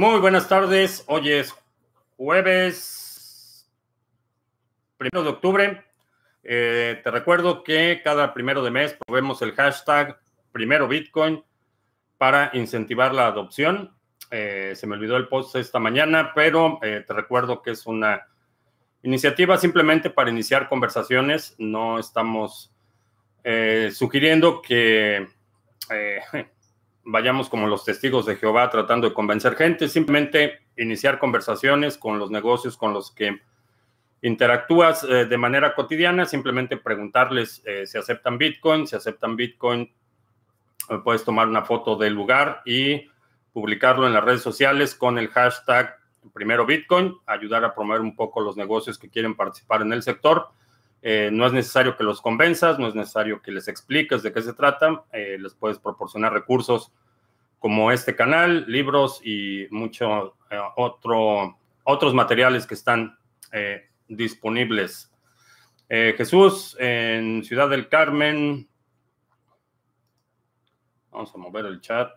Muy buenas tardes. Hoy es jueves primero de octubre. Eh, te recuerdo que cada primero de mes probemos el hashtag primero Bitcoin para incentivar la adopción. Eh, se me olvidó el post esta mañana, pero eh, te recuerdo que es una iniciativa simplemente para iniciar conversaciones. No estamos sugiriendo que vayamos como los testigos de Jehová tratando de convencer gente, simplemente iniciar conversaciones con los negocios con los que interactúas eh, de manera cotidiana, simplemente preguntarles eh, si aceptan Bitcoin, si aceptan Bitcoin, eh, puedes tomar una foto del lugar y publicarlo en las redes sociales con el hashtag primero Bitcoin, ayudar a promover un poco los negocios que quieren participar en el sector. No es necesario que los convenzas, no es necesario que les expliques de qué se trata, les puedes proporcionar recursos como este canal, libros y mucho otro, otros materiales que están disponibles. Eh, Jesús, en Ciudad del Carmen. Vamos a mover el chat.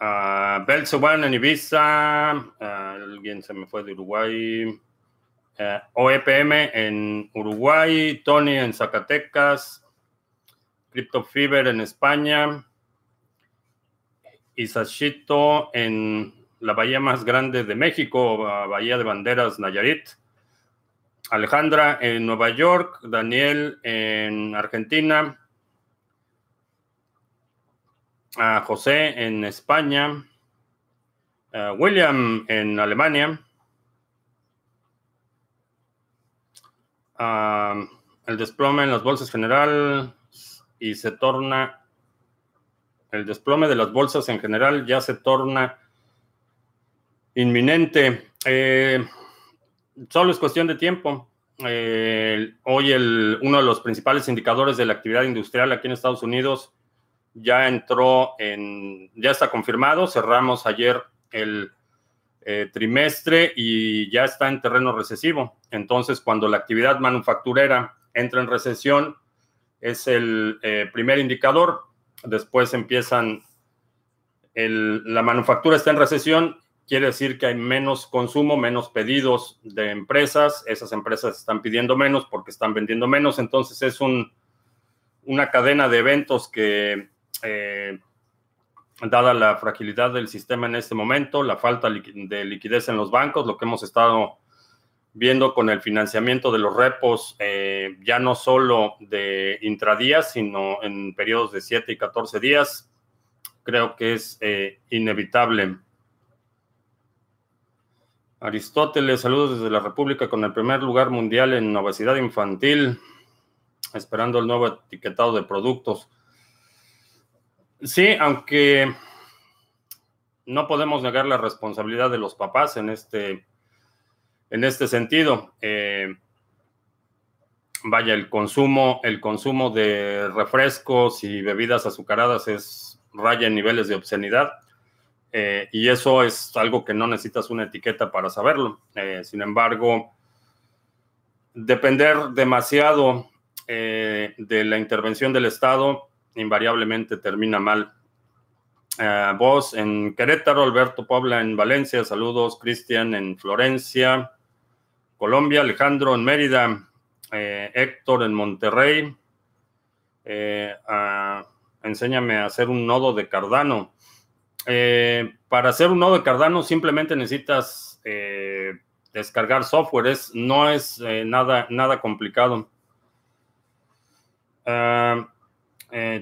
Uh, en Ibiza, alguien se me fue de Uruguay, uh, OEPM en Uruguay, Tony en Zacatecas, Crypto Fever en España, Isashito en la bahía más grande de México, Bahía de Banderas, Nayarit. Alejandra en Nueva York, Daniel en Argentina, a José en España, William en Alemania, el desplome en las bolsas general, y se torna, el desplome de las bolsas en general ya se torna inminente. Eh, solo es cuestión de tiempo. Eh, hoy el, uno de los principales indicadores de la actividad industrial aquí en Estados Unidos ya entró en, ya está confirmado. Cerramos ayer el eh, trimestre y ya está en terreno recesivo. Entonces, cuando la actividad manufacturera entra en recesión, es el eh, primer indicador. Después empiezan, la manufactura está en recesión, quiere decir que hay menos consumo, menos pedidos de empresas. Esas empresas están pidiendo menos porque están vendiendo menos. Entonces es un, una cadena de eventos que, eh, dada la fragilidad del sistema en este momento, la falta de liquidez en los bancos, lo que hemos estado viendo con el financiamiento de los repos, eh, ya no solo de intradías, sino en periodos de 7 y 14 días, creo que es eh, inevitable. Aristóteles, saludos desde la República con el primer lugar mundial en obesidad infantil, esperando el nuevo etiquetado de productos. Sí, aunque no podemos negar la responsabilidad de los papás en este en este sentido. Eh, vaya, el consumo, el consumo de refrescos y bebidas azucaradas es raya en niveles de obscenidad. Eh, y eso es algo que no necesitas una etiqueta para saberlo. Eh, sin embargo, depender demasiado de la intervención del Estado invariablemente termina mal. vos en Querétaro, Alberto Puebla en Valencia, saludos, Cristian en Florencia, Colombia, Alejandro en Mérida, eh, Héctor en Monterrey. Eh, enséñame a hacer un nodo de Cardano. Eh, para hacer un nodo de Cardano simplemente necesitas descargar software, no es nada, nada complicado.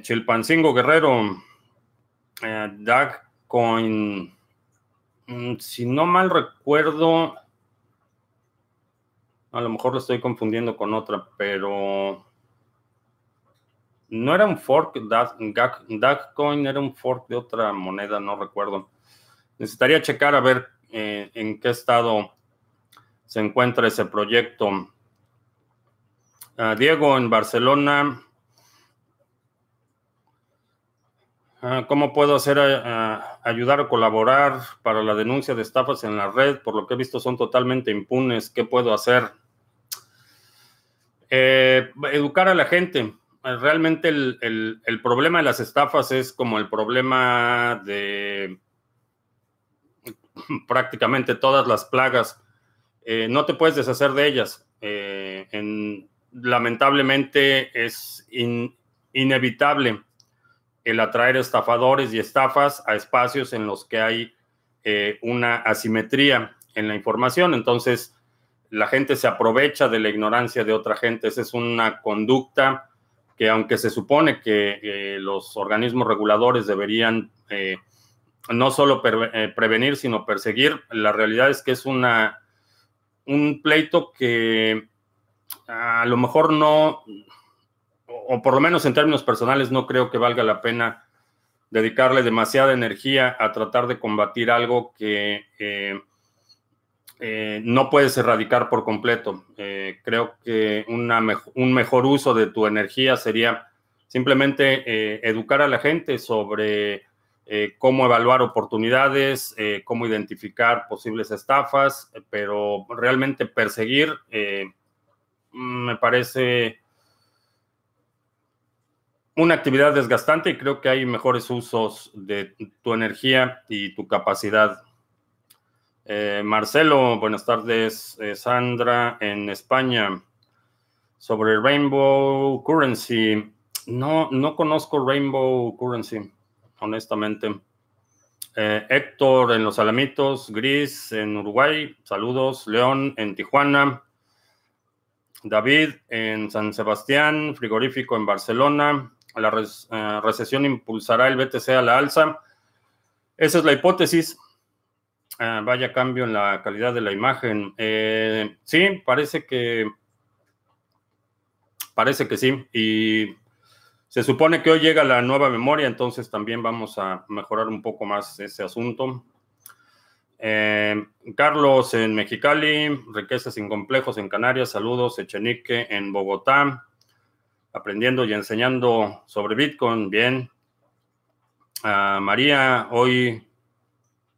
Chilpancingo Guerrero, Coin, mm, si no mal recuerdo, a lo mejor lo estoy confundiendo con otra, pero no era un fork, Coin era un fork de otra moneda, no recuerdo. Necesitaría checar a ver eh, en qué estado se encuentra ese proyecto. Ah, Diego, en Barcelona. Ah, ¿Cómo puedo hacer ah, ayudar o colaborar para la denuncia de estafas en la red? Por lo que he visto son totalmente impunes. ¿Qué puedo hacer? Eh, educar a la gente. Realmente el, problema de las estafas es como el problema de prácticamente todas las plagas. Eh, no te puedes deshacer de ellas. Eh, lamentablemente es inevitable el atraer estafadores y estafas a espacios en los que hay una asimetría en la información. Entonces, la gente se aprovecha de la ignorancia de otra gente. Esa es una conducta que aunque se supone que eh, los organismos reguladores deberían eh, no solo eh, prevenir, sino perseguir, la realidad es que es una, un pleito que a lo mejor no, o por lo menos en términos personales, no creo que valga la pena dedicarle demasiada energía a tratar de combatir algo que eh, no puedes erradicar por completo. Eh, creo que un mejor uso de tu energía sería simplemente eh, educar a la gente sobre cómo evaluar oportunidades, cómo identificar posibles estafas, pero realmente perseguir me parece una actividad desgastante y creo que hay mejores usos de tu energía y tu capacidad eh, Marcelo, buenas tardes. Eh, Sandra, en España, sobre Rainbow Currency. No, no conozco Rainbow Currency, honestamente. Eh, Héctor en Los Alamitos, Gris en Uruguay, saludos. León en Tijuana. David en San Sebastián, frigorífico en Barcelona. La recesión impulsará el BTC a la alza. Esa es la hipótesis. Ah, vaya cambio en la calidad de la imagen. Eh, sí, parece que. Parece que sí. Y se supone que hoy llega la nueva memoria, entonces también vamos a mejorar un poco más ese asunto. Eh, Carlos en Mexicali, Riquezas sin complejos en Canarias, saludos, Echenique en Bogotá, aprendiendo y enseñando sobre Bitcoin, bien. Ah, María, hoy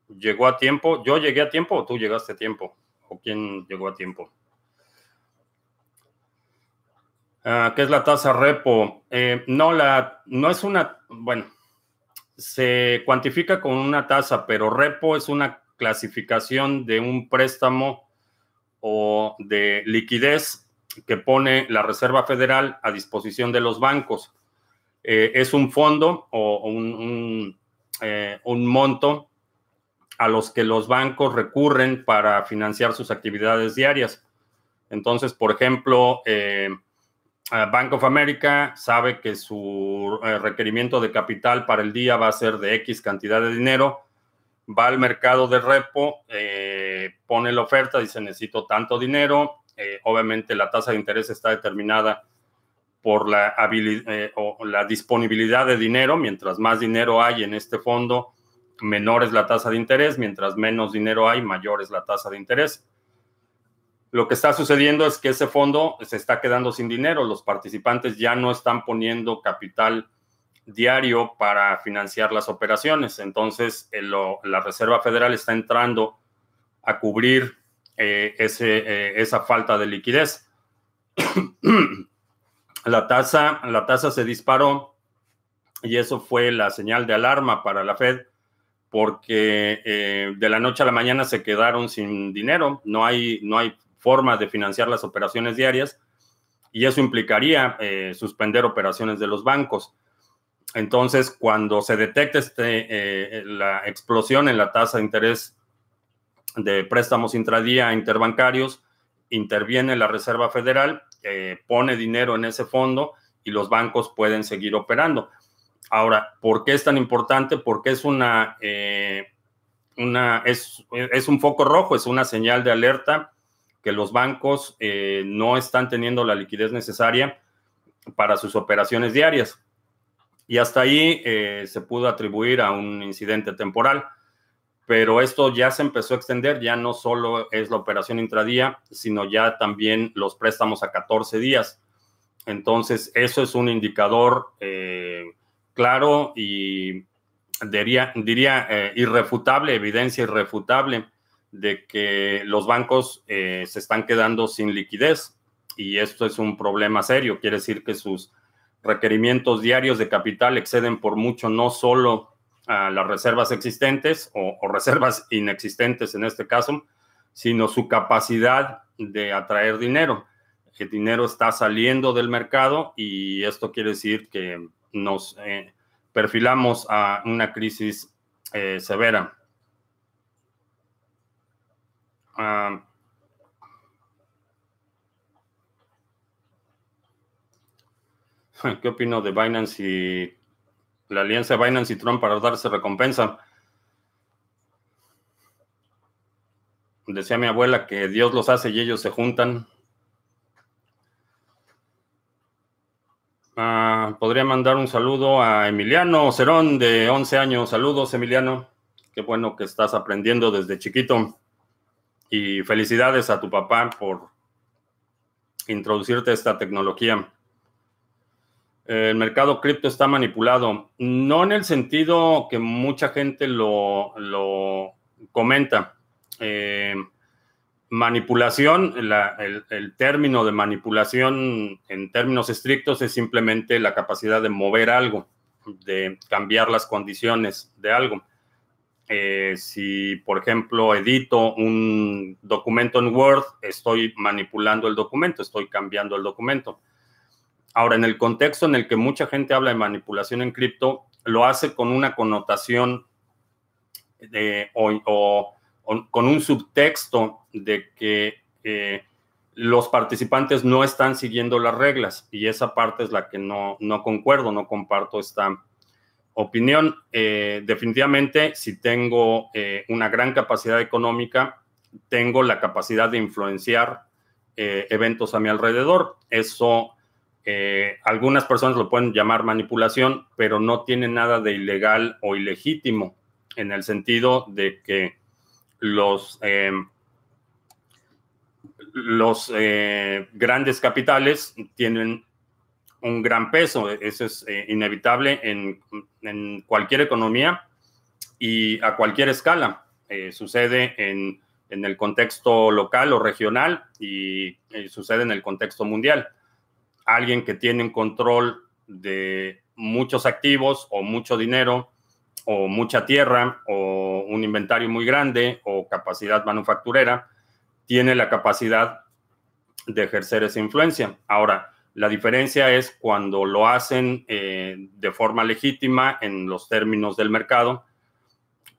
llegó a tiempo. ¿Yo llegué a tiempo o tú llegaste a tiempo? ¿O quién llegó a tiempo? Ah, ¿Qué es la tasa repo? Eh, no, la, no es una, bueno, se cuantifica con una tasa, pero repo es una clasificación de un préstamo o de liquidez que pone la Reserva Federal a disposición de los bancos. Eh, es un fondo o un, eh, un monto a los que los bancos recurren para financiar sus actividades diarias. Entonces, por ejemplo, eh, Bank of America sabe que su requerimiento de capital para el día va a ser de X cantidad de dinero, va al mercado de repo, pone la oferta, dice necesito tanto dinero, obviamente la tasa de interés está determinada por la, o la disponibilidad de dinero, mientras más dinero hay en este fondo, menor es la tasa de interés, mientras menos dinero hay, mayor es la tasa de interés. Lo que está sucediendo es que ese fondo se está quedando sin dinero, los participantes ya no están poniendo capital diario para financiar las operaciones, entonces la Reserva Federal está entrando a cubrir eh, eh, esa falta de liquidez. la, tasa, la tasa se disparó y eso fue la señal de alarma para la Fed porque eh, de la noche a la mañana se quedaron sin dinero, no hay, no hay forma de financiar las operaciones diarias y eso implicaría suspender operaciones de los bancos. Entonces, cuando se detecta este, la explosión en la tasa de interés de préstamos intradía interbancarios, interviene la Reserva Federal, pone dinero en ese fondo y los bancos pueden seguir operando. Ahora, ¿por qué es tan importante? Porque es una, eh, una es, un foco rojo, es una señal de alerta que los bancos eh, no están teniendo la liquidez necesaria para sus operaciones diarias. Y hasta ahí eh, se pudo atribuir a un incidente temporal. Pero esto ya se empezó a extender, ya no solo es la operación intradía, sino ya también los préstamos a 14 días. Entonces, eso es un indicador claro y diría, diría eh, irrefutable, evidencia irrefutable de que los bancos eh, se están quedando sin liquidez y esto es un problema serio. Quiere decir que sus requerimientos diarios de capital exceden por mucho no solo a las reservas existentes o, reservas inexistentes en este caso, sino su capacidad de atraer dinero. El dinero está saliendo del mercado y esto quiere decir que nos eh, perfilamos a una crisis eh, severa. Ah, ¿Qué opino de Binance y la alianza Binance y Trump para darse recompensa? Decía mi abuela que Dios los hace y ellos se juntan. Ah, podría mandar un saludo a Emiliano Cerón de 11 años. Saludos, Emiliano. Qué bueno que estás aprendiendo desde chiquito. Y felicidades a tu papá por introducirte esta tecnología el mercado cripto está manipulado. No en el sentido que mucha gente lo, comenta. Eh, manipulación, el, término de manipulación en términos estrictos es simplemente la capacidad de mover algo, de cambiar las condiciones de algo. Eh, si, por ejemplo, edito un documento en Word, estoy manipulando el documento, estoy cambiando el documento Ahora, en el contexto en el que mucha gente habla de manipulación en cripto, lo hace con una connotación de, o, con un subtexto de que eh, los participantes no están siguiendo las reglas y esa parte es la que no, no concuerdo, no comparto esta opinión. Eh, definitivamente, si tengo eh, una gran capacidad económica, tengo la capacidad de influenciar eventos a mi alrededor. Eso eh, algunas personas lo pueden llamar manipulación, pero no tiene nada de ilegal o ilegítimo en el sentido de que los, eh, los eh, grandes capitales tienen un gran peso. Eso es inevitable en, en, cualquier economía y a cualquier escala. sucede en, en, el contexto local o regional y sucede en el contexto mundial alguien que tiene control de muchos activos o mucho dinero o mucha tierra o un inventario muy grande o capacidad manufacturera, tiene la capacidad de ejercer esa influencia. Ahora, la diferencia es cuando lo hacen eh, de forma legítima en los términos del mercado,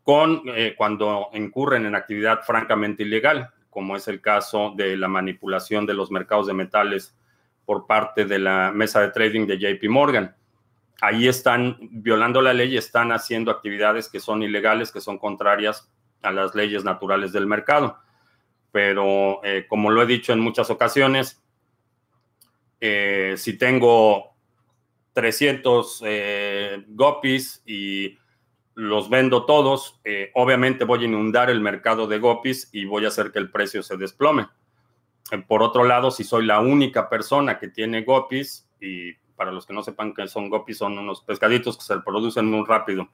con eh, cuando incurren en actividad francamente ilegal, como es el caso de la manipulación de los mercados de metales por parte de la mesa de trading de JP Morgan. Ahí están violando la ley están haciendo actividades que son ilegales, que son contrarias a las leyes naturales del mercado. Pero eh, como lo he dicho en muchas ocasiones, eh, si tengo 300 eh, gopis y los vendo todos, obviamente voy a inundar el mercado de gopis y voy a hacer que el precio se desplome. Por otro lado, si soy la única persona que tiene gopis, y para los que no sepan qué son gopis, son unos pescaditos que se producen muy rápido.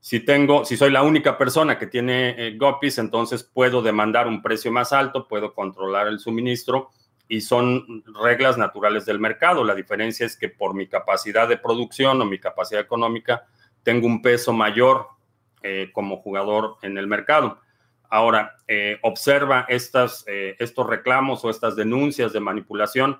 Si tengo, si soy la única persona que tiene eh, gopis, entonces puedo demandar un precio más alto, puedo controlar el suministro y son reglas naturales del mercado. La diferencia es que por mi capacidad de producción o mi capacidad económica, tengo un peso mayor eh, como jugador en el mercado. Ahora, eh, observa eh, estos reclamos o estas denuncias de manipulación,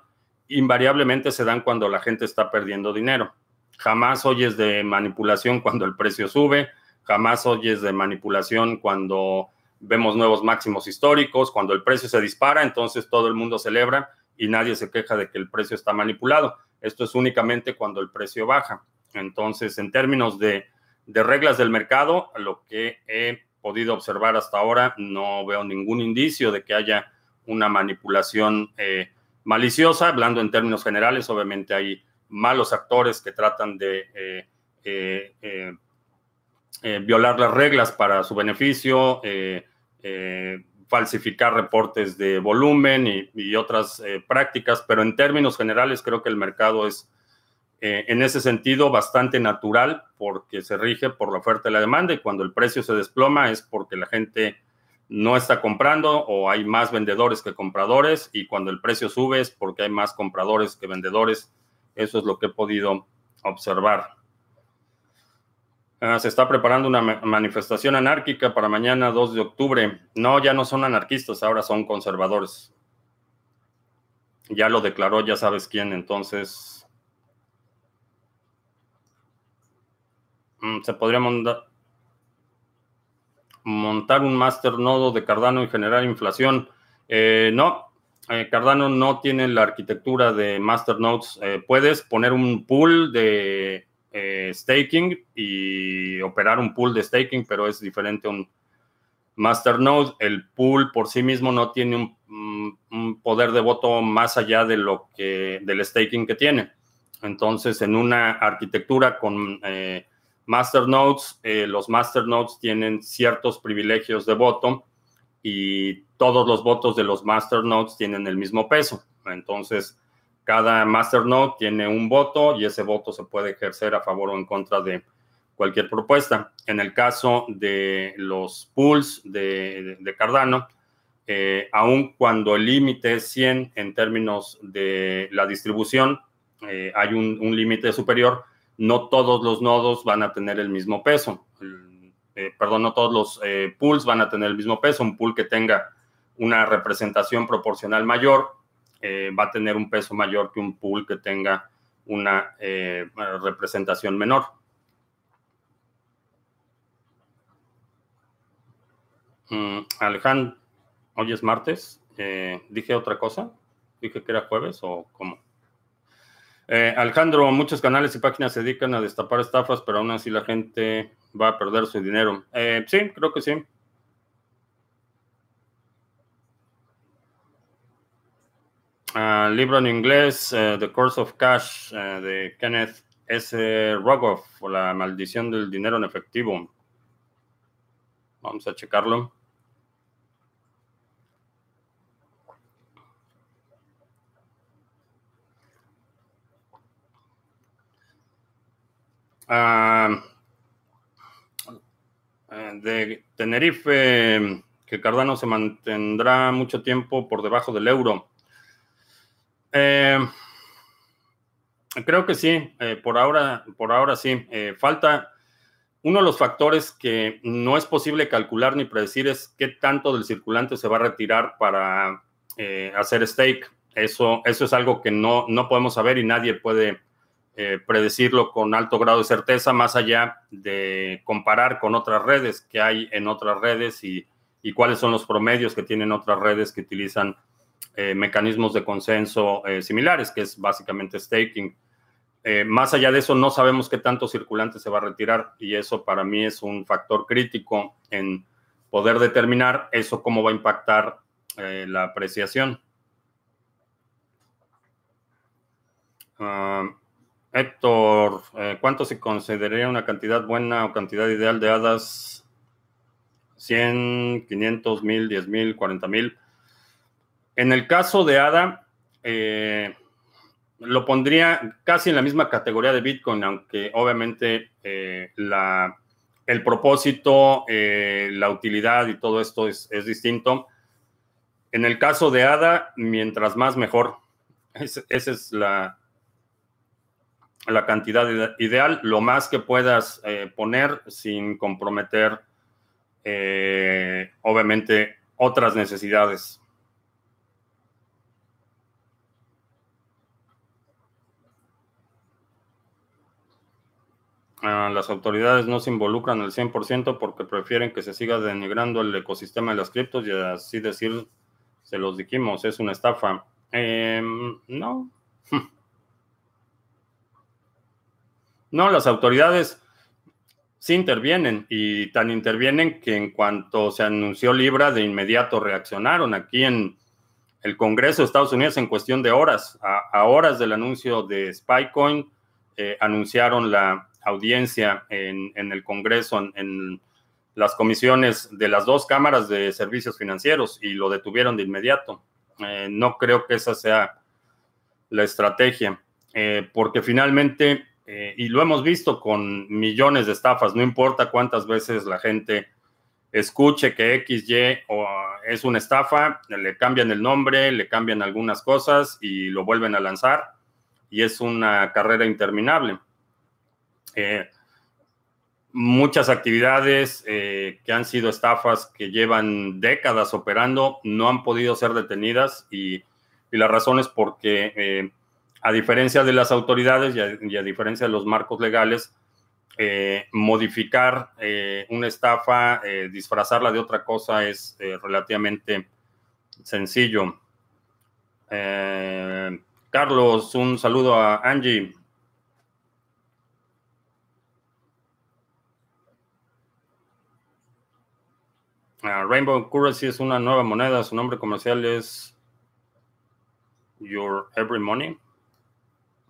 invariablemente se dan cuando la gente está perdiendo dinero. Jamás oyes de manipulación cuando el precio sube, jamás oyes de manipulación cuando vemos nuevos máximos históricos, cuando el precio se dispara, entonces todo el mundo celebra y nadie se queja de que el precio está manipulado. Esto es únicamente cuando el precio baja. Entonces, en términos de, de reglas del mercado, lo que he podido observar hasta ahora, no veo ningún indicio de que haya una manipulación eh, maliciosa. Hablando en términos generales, obviamente hay malos actores que tratan de eh, eh, violar las reglas para su beneficio, falsificar reportes de volumen y otras prácticas, pero en términos generales creo que el mercado es eh, en ese sentido bastante natural porque se rige por la oferta y la demanda y cuando el precio se desploma es porque la gente no está comprando o hay más vendedores que compradores y cuando el precio sube es porque hay más compradores que vendedores. Eso es lo que he podido observar. Ah, se está preparando una manifestación anárquica para mañana 2 de octubre. No, ya no son anarquistas, ahora son conservadores. Ya lo declaró, ya sabes quién, entonces... Mm, se podría montar, montar un master nodo de Cardano y generar inflación. Eh, no, eh, Cardano no tiene la arquitectura de master nodes. Eh, puedes poner un pool de staking y operar un pool de staking, pero es diferente a un master node. El pool por sí mismo no tiene mm, un poder de voto más allá de lo que del staking que tiene. Entonces, en una arquitectura con masternodes, eh, los masternodes tienen ciertos privilegios de voto y todos los votos de los masternodes tienen el mismo peso. Entonces, cada masternode tiene un voto y ese voto se puede ejercer a favor o en contra de cualquier propuesta. En el caso de los pools de, Cardano, eh, aun cuando el límite es 100 en términos de la distribución, eh, hay un límite superior, no todos los nodos van a tener el mismo peso. Eh, perdón, no todos los eh, pools van a tener el mismo peso. Un pool que tenga una representación proporcional mayor eh, va a tener un peso mayor que un pool que tenga una representación menor. Mm, Alejandro, hoy es martes. ¿Dije otra cosa? ¿Dije que era jueves o cómo? Eh, Alejandro, muchos canales y páginas se dedican a destapar estafas, pero aún así la gente va a perder su dinero. Eh, sí, creo que sí. Ah, libro en inglés, eh, The Course of Cash, de Kenneth S. Rogoff, o La maldición del dinero en efectivo. Vamos a checarlo. Ah, de Tenerife, que Cardano se mantendrá mucho tiempo por debajo del euro. Eh, creo que sí, eh, por ahora, por ahora sí. Eh, falta uno de los factores que no es posible calcular ni predecir es qué tanto del circulante se va a retirar para hacer stake. Eso, eso es algo que no, no podemos saber y nadie puede eh, predecirlo con alto grado de certeza, más allá de comparar con otras redes que hay en otras redes y, cuáles son los promedios que tienen otras redes que utilizan eh, mecanismos de consenso eh, similares, que es básicamente staking. más allá de eso, no sabemos qué tanto circulante se va a retirar y eso para mí es un factor crítico en poder determinar eso cómo va a impactar la apreciación. Ah, Héctor, eh, ¿cuánto se consideraría una cantidad buena o cantidad ideal de hadas? 100, 500, 1000, 10 mil, 40 mil. En el caso de ADA, eh, lo pondría casi en la misma categoría de Bitcoin, aunque obviamente eh, la, el propósito, la utilidad y todo esto es, es, distinto. En el caso de ADA, mientras más mejor. esa es la, la cantidad ideal, lo más que puedas eh, poner sin comprometer, eh, obviamente, otras necesidades. Ah, las autoridades no se involucran al 100% porque prefieren que se siga denigrando el ecosistema de las criptos y así decir, se los dijimos, es una estafa. Em, no. No, las autoridades sí intervienen y tan intervienen que en cuanto se anunció Libra, de inmediato reaccionaron. Aquí en el Congreso de Estados Unidos, en cuestión de horas, a, horas del anuncio de Spycoin, eh, anunciaron la audiencia en, el Congreso, en, las comisiones de las dos cámaras de servicios financieros y lo detuvieron de inmediato. Eh, no creo que esa sea la estrategia, eh, porque finalmente eh, y lo hemos visto con millones de estafas, no importa cuántas veces la gente escuche que XY o es una estafa, le cambian el nombre, le cambian algunas cosas y lo vuelven a lanzar y es una carrera interminable. Eh, muchas actividades eh, que han sido estafas que llevan décadas operando no han podido ser detenidas y, la razón es porque eh, a diferencia de las autoridades y a, diferencia de los marcos legales, eh, modificar una estafa, disfrazarla de otra cosa es relativamente sencillo. Carlos, un saludo a Angie. Rainbow Currency es una nueva moneda. Su nombre comercial es Your Every Money.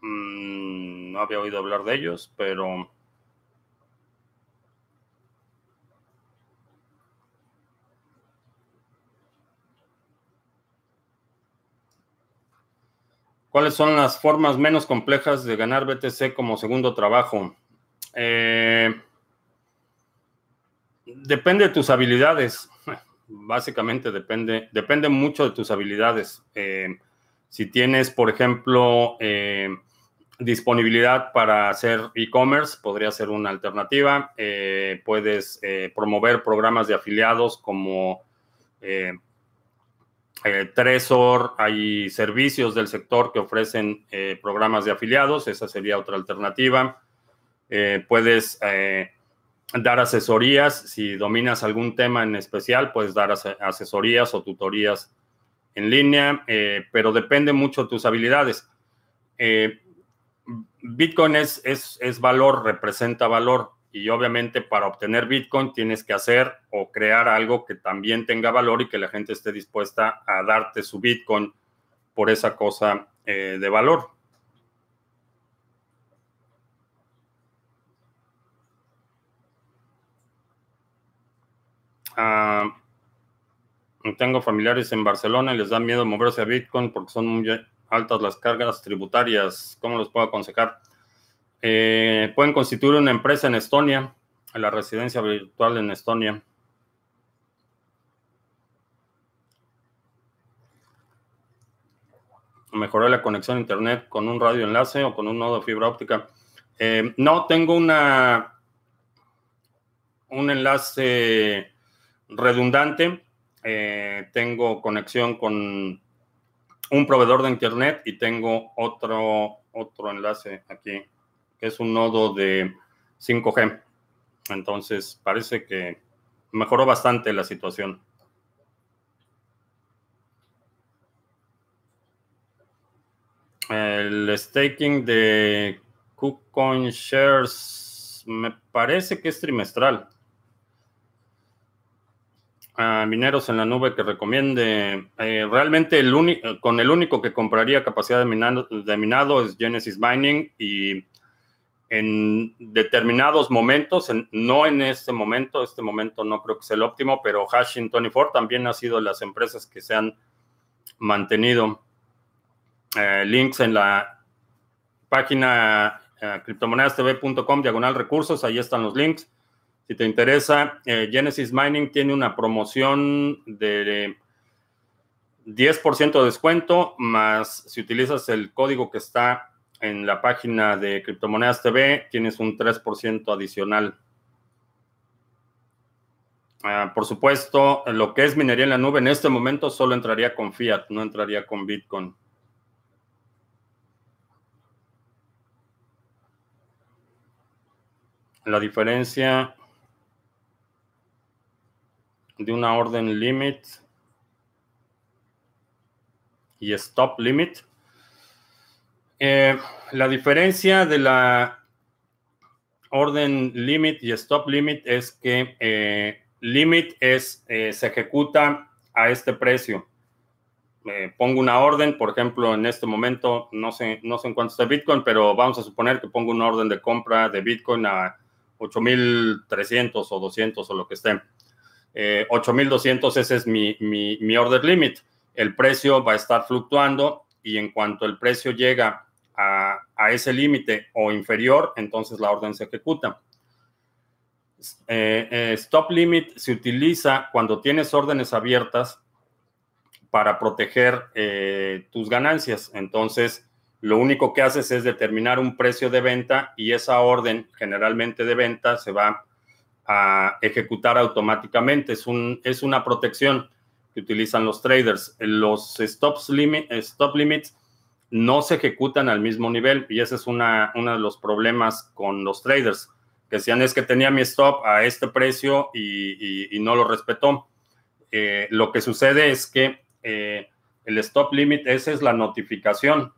Mm, no había oído hablar de ellos, pero ¿Cuáles son las formas menos complejas de ganar BTC como segundo trabajo? Eh, Depende de tus habilidades. Básicamente depende, depende mucho de tus habilidades. Eh, si tienes, por ejemplo, eh, disponibilidad para hacer e-commerce, podría ser una alternativa. Eh, puedes promover programas de afiliados como Tresor. Hay servicios del sector que ofrecen programas de afiliados. Esa sería otra alternativa. puedes dar asesorías. Si dominas algún tema en especial, puedes dar asesorías o tutorías en línea, eh, pero depende mucho de tus habilidades. Eh, Bitcoin es, es, es, valor, representa valor. Y obviamente para obtener Bitcoin tienes que hacer o crear algo que también tenga valor y que la gente esté dispuesta a darte su Bitcoin por esa cosa eh, de valor. Ah, tengo familiares en Barcelona y les da miedo moverse a Bitcoin porque son muy altas las cargas tributarias. ¿Cómo los puedo aconsejar? Eh, pueden constituir una empresa en Estonia, en la residencia virtual en Estonia. Mejorar la conexión a internet con un radio enlace o con un nodo de fibra óptica. Eh, no, tengo una un enlace redundante. Eh, tengo conexión con un proveedor de internet y tengo otro, otro enlace aquí, que es un nodo de 5G. Entonces, parece que mejoró bastante la situación. El staking de KuCoin Shares me parece que es trimestral a mineros en la nube que recomiende. Eh, realmente el con el único que compraría capacidad de minado, de minado es Genesis Mining y en determinados momentos, no en este momento, este momento no creo que sea el óptimo, pero Hashing 24 también ha sido las empresas que se han mantenido. Eh, links en la página eh, criptomonedastv.com diagonal recursos, ahí están los links. Si te interesa, eh, Genesis Mining tiene una promoción de 10% de descuento, más si utilizas el código que está en la página de Criptomonedas TV, tienes un 3% adicional. Ah, por supuesto, lo que es minería en la nube en este momento solo entraría con fiat, no entraría con Bitcoin. La diferencia de una orden limit y stop limit. Eh, la diferencia de la orden limit y stop limit es que eh, limit es, eh, se ejecuta a este precio. pongo una orden, por ejemplo, en este momento, no sé, no sé en cuánto está Bitcoin, pero vamos a suponer que pongo una orden de compra de Bitcoin a 8.300 o 200 o lo que esté. 8200, eh, ese es mi, mi, order limit. El precio va a estar fluctuando y en cuanto el precio llega a, ese límite o inferior, entonces la orden se ejecuta. stop limit se utiliza cuando tienes órdenes abiertas para proteger tus ganancias. Entonces, lo único que haces es determinar un precio de venta y esa orden generalmente de venta se va a ejecutar automáticamente. Es, un, es una protección que utilizan los traders. Los stops limit, stop limits no se ejecutan al mismo nivel y ese es una, uno de los problemas con los traders, que decían es que tenía mi stop a este precio y, no lo respetó. Eh, lo que sucede es que eh, el stop limit, esa es la notificación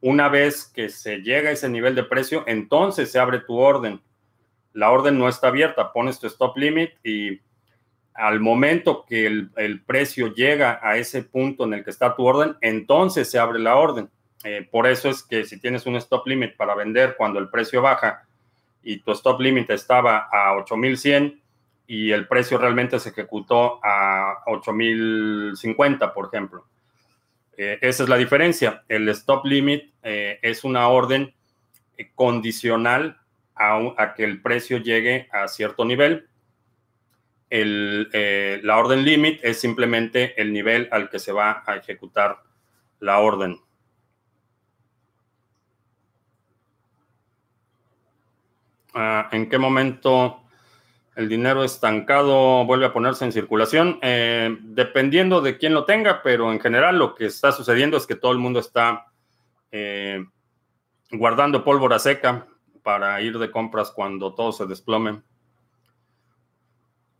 una vez que se llega a ese nivel de precio, entonces se abre tu orden. La orden no está abierta, pones tu stop limit y al momento que el, precio llega a ese punto en el que está tu orden, entonces se abre la orden. Eh, por eso es que si tienes un stop limit para vender cuando el precio baja y tu stop limit estaba a 8100 y el precio realmente se ejecutó a 8050, por ejemplo eh, esa es la diferencia. El stop limit eh, es una orden eh, condicional a, que el precio llegue a cierto nivel. la orden limit es simplemente el nivel al que se va a ejecutar la orden. Ah, ¿En qué momento el dinero estancado vuelve a ponerse en circulación, eh, dependiendo de quién lo tenga, pero en general lo que está sucediendo es que todo el mundo está eh, guardando pólvora seca para ir de compras cuando todo se desplome.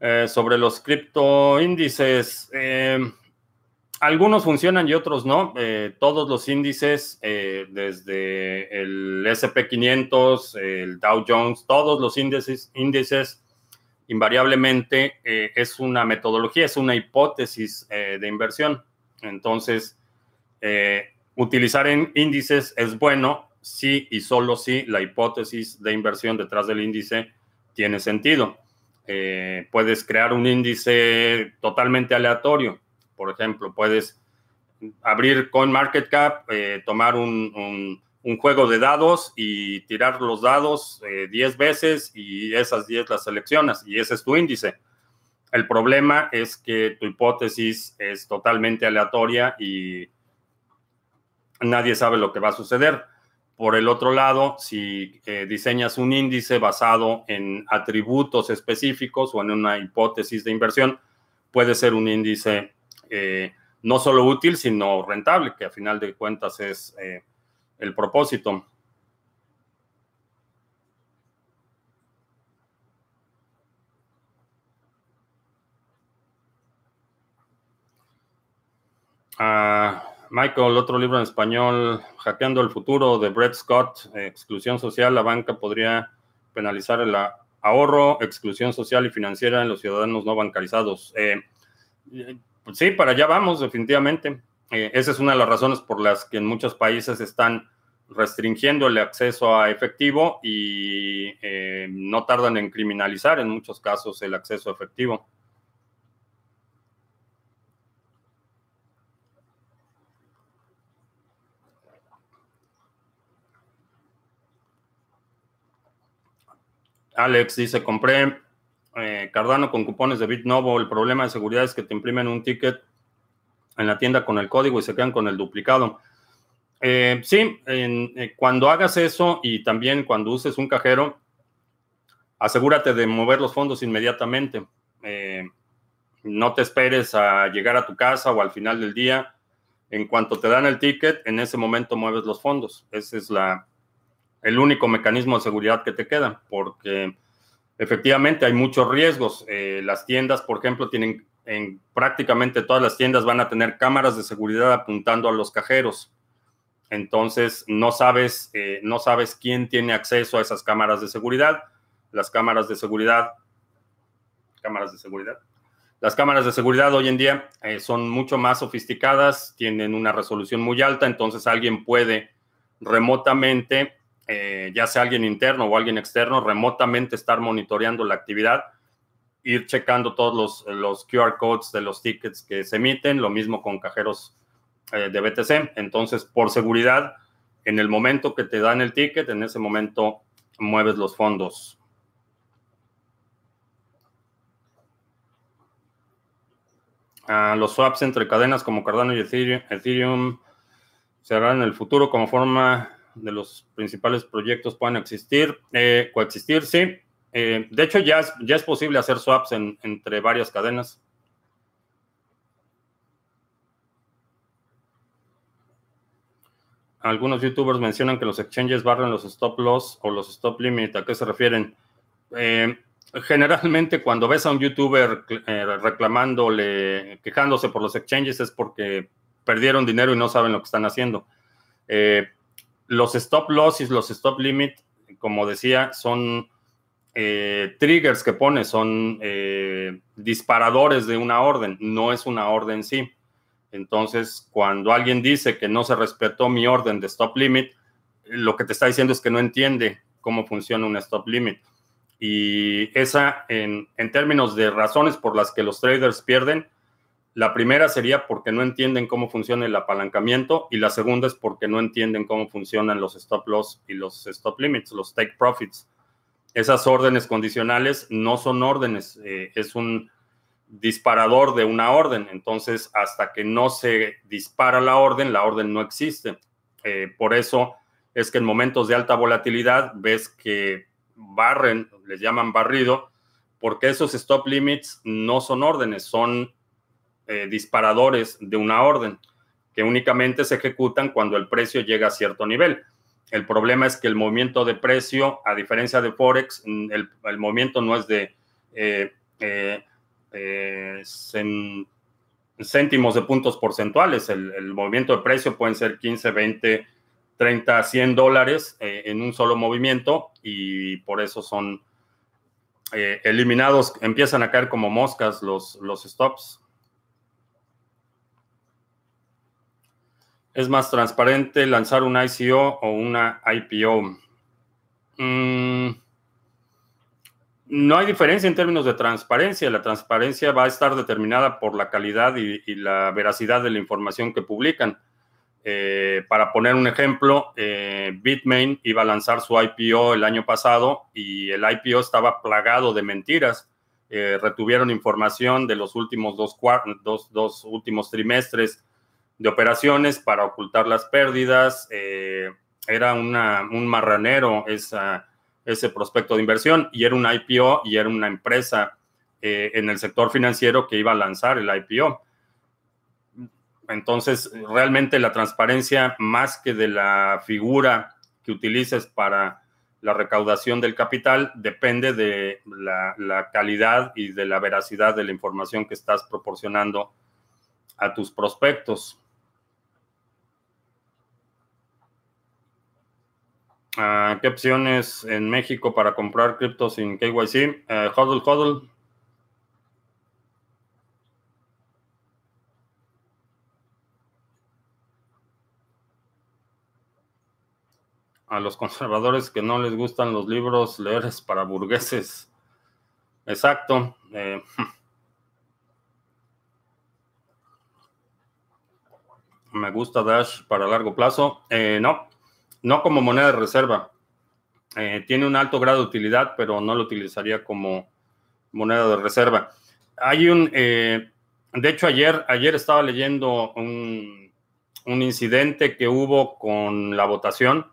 Eh, sobre los criptoíndices, algunos funcionan y otros no. todos los índices, desde el SP500, el Dow Jones, todos los índices, índices invariablemente eh, es una metodología, es una hipótesis eh, de inversión. Entonces, eh, utilizar en índices es bueno si y solo si la hipótesis de inversión detrás del índice tiene sentido. puedes crear un índice totalmente aleatorio. Por ejemplo, puedes abrir CoinMarketCap, tomar un un juego de dados y tirar los dados 10 eh, veces y esas 10 las seleccionas y ese es tu índice. El problema es que tu hipótesis es totalmente aleatoria y nadie sabe lo que va a suceder. Por el otro lado, si eh, diseñas un índice basado en atributos específicos o en una hipótesis de inversión, puede ser un índice eh, no solo útil, sino rentable, que a final de cuentas es el propósito. Ah, Michael, otro libro en español, Hackeando el futuro de Brett Scott, exclusión social, la banca podría penalizar el ahorro, exclusión social y financiera en los ciudadanos no bancarizados. Eh, pues sí, para allá vamos, definitivamente. Eh, esa es una de las razones por las que en muchos países están restringiendo el acceso a efectivo y eh, no tardan en criminalizar en muchos casos el acceso a efectivo. Alex dice, compré eh, Cardano con cupones de BitNovo. El problema de seguridad es que te imprimen un ticket en la tienda con el código y se quedan con el duplicado. Eh, sí, eh, cuando hagas eso y también cuando uses un cajero, asegúrate de mover los fondos inmediatamente. No te esperes a llegar a tu casa o al final del día. En cuanto te dan el ticket, en ese momento mueves los fondos. Ese es la, el único mecanismo de seguridad que te queda, porque efectivamente hay muchos riesgos. las tiendas, por ejemplo, tienen en prácticamente todas las tiendas van a tener cámaras de seguridad apuntando a los cajeros. Entonces, no sabes, eh, no sabes quién tiene acceso a esas cámaras de seguridad. Las cámaras de seguridad, cámaras de seguridad. Las cámaras de seguridad hoy en día eh, son mucho más sofisticadas, tienen una resolución muy alta, entonces alguien puede remotamente, eh, ya sea alguien interno o alguien externo, remotamente estar monitoreando la actividad, ir checando todos los, los QR codes de los tickets que se emiten, lo mismo con cajeros eh, de BTC. Entonces, por seguridad, en el momento que te dan el ticket, en ese momento mueves los fondos. Ah, los swaps entre cadenas como Cardano y Ethereum, Ethereum serán en el futuro como forma de los principales proyectos puedan existir, eh, coexistir, sí. Eh, de hecho, ya es, ya es posible hacer swaps entre varias cadenas. Algunos youtubers mencionan que los exchanges barren los stop loss o los stop limit. ¿A qué se refieren? Eh, generalmente cuando ves a un youtuber eh, reclamándole, quejándose por los exchanges es porque perdieron dinero y no saben lo que están haciendo. Eh, los stop loss y los stop limit, como decía, son triggers que pone, son disparadores de una orden, no es una orden sí. Entonces, cuando alguien dice que no se respetó mi orden de stop limit, lo que te está diciendo es que no entiende cómo funciona un stop limit. Y esa, en, términos de razones por las que los traders pierden, la primera sería porque no entienden cómo funciona el apalancamiento y la segunda es porque no entienden cómo funcionan los stop loss y los stop limits, los take profits. Esas órdenes condicionales no son órdenes, eh, es un disparador de una orden. Entonces, hasta que no se dispara la orden, la orden no existe. Eh, por eso es que en momentos de alta volatilidad ves que barren, les llaman barrido, porque esos stop limits no son órdenes, son eh, disparadores de una orden que únicamente se ejecutan cuando el precio llega a cierto nivel. El problema es que el movimiento de precio, a diferencia de Forex, el, movimiento no es de eh, eh, céntimos de puntos porcentuales. El, movimiento de precio pueden ser 15, 20, 30, 100 dólares en un solo movimiento y por eso son eliminados, empiezan a caer como moscas los, los stops. ¿Es más transparente lanzar un ICO o una IPO? Mm, no hay diferencia en términos de transparencia. La transparencia va a estar determinada por la calidad y, la veracidad de la información que publican. Eh, para poner un ejemplo, eh, Bitmain iba a lanzar su IPO el año pasado y el IPO estaba plagado de mentiras. Eh, retuvieron información de los últimos dos, dos, últimos trimestres de operaciones para ocultar las pérdidas. era un marranero ese prospecto de inversión y era un IPO y era una empresa eh, en el sector financiero que iba a lanzar el IPO. Entonces, realmente la transparencia, más que de la figura que utilices para la recaudación del capital, depende de la calidad y de la veracidad de la información que estás proporcionando a tus prospectos. Ah, ¿Qué opciones en México para comprar cripto sin KYC? Uh, hodl, hodl. A los conservadores que no les gustan los libros, leer es para burgueses. Exacto. Eh, me gusta Dash para largo plazo. Eh, no, no como moneda de reserva. Eh, tiene un alto grado de utilidad, pero no lo utilizaría como moneda de reserva. Hay un, eh, de hecho, ayer, ayer estaba leyendo un, un, incidente que hubo con la votación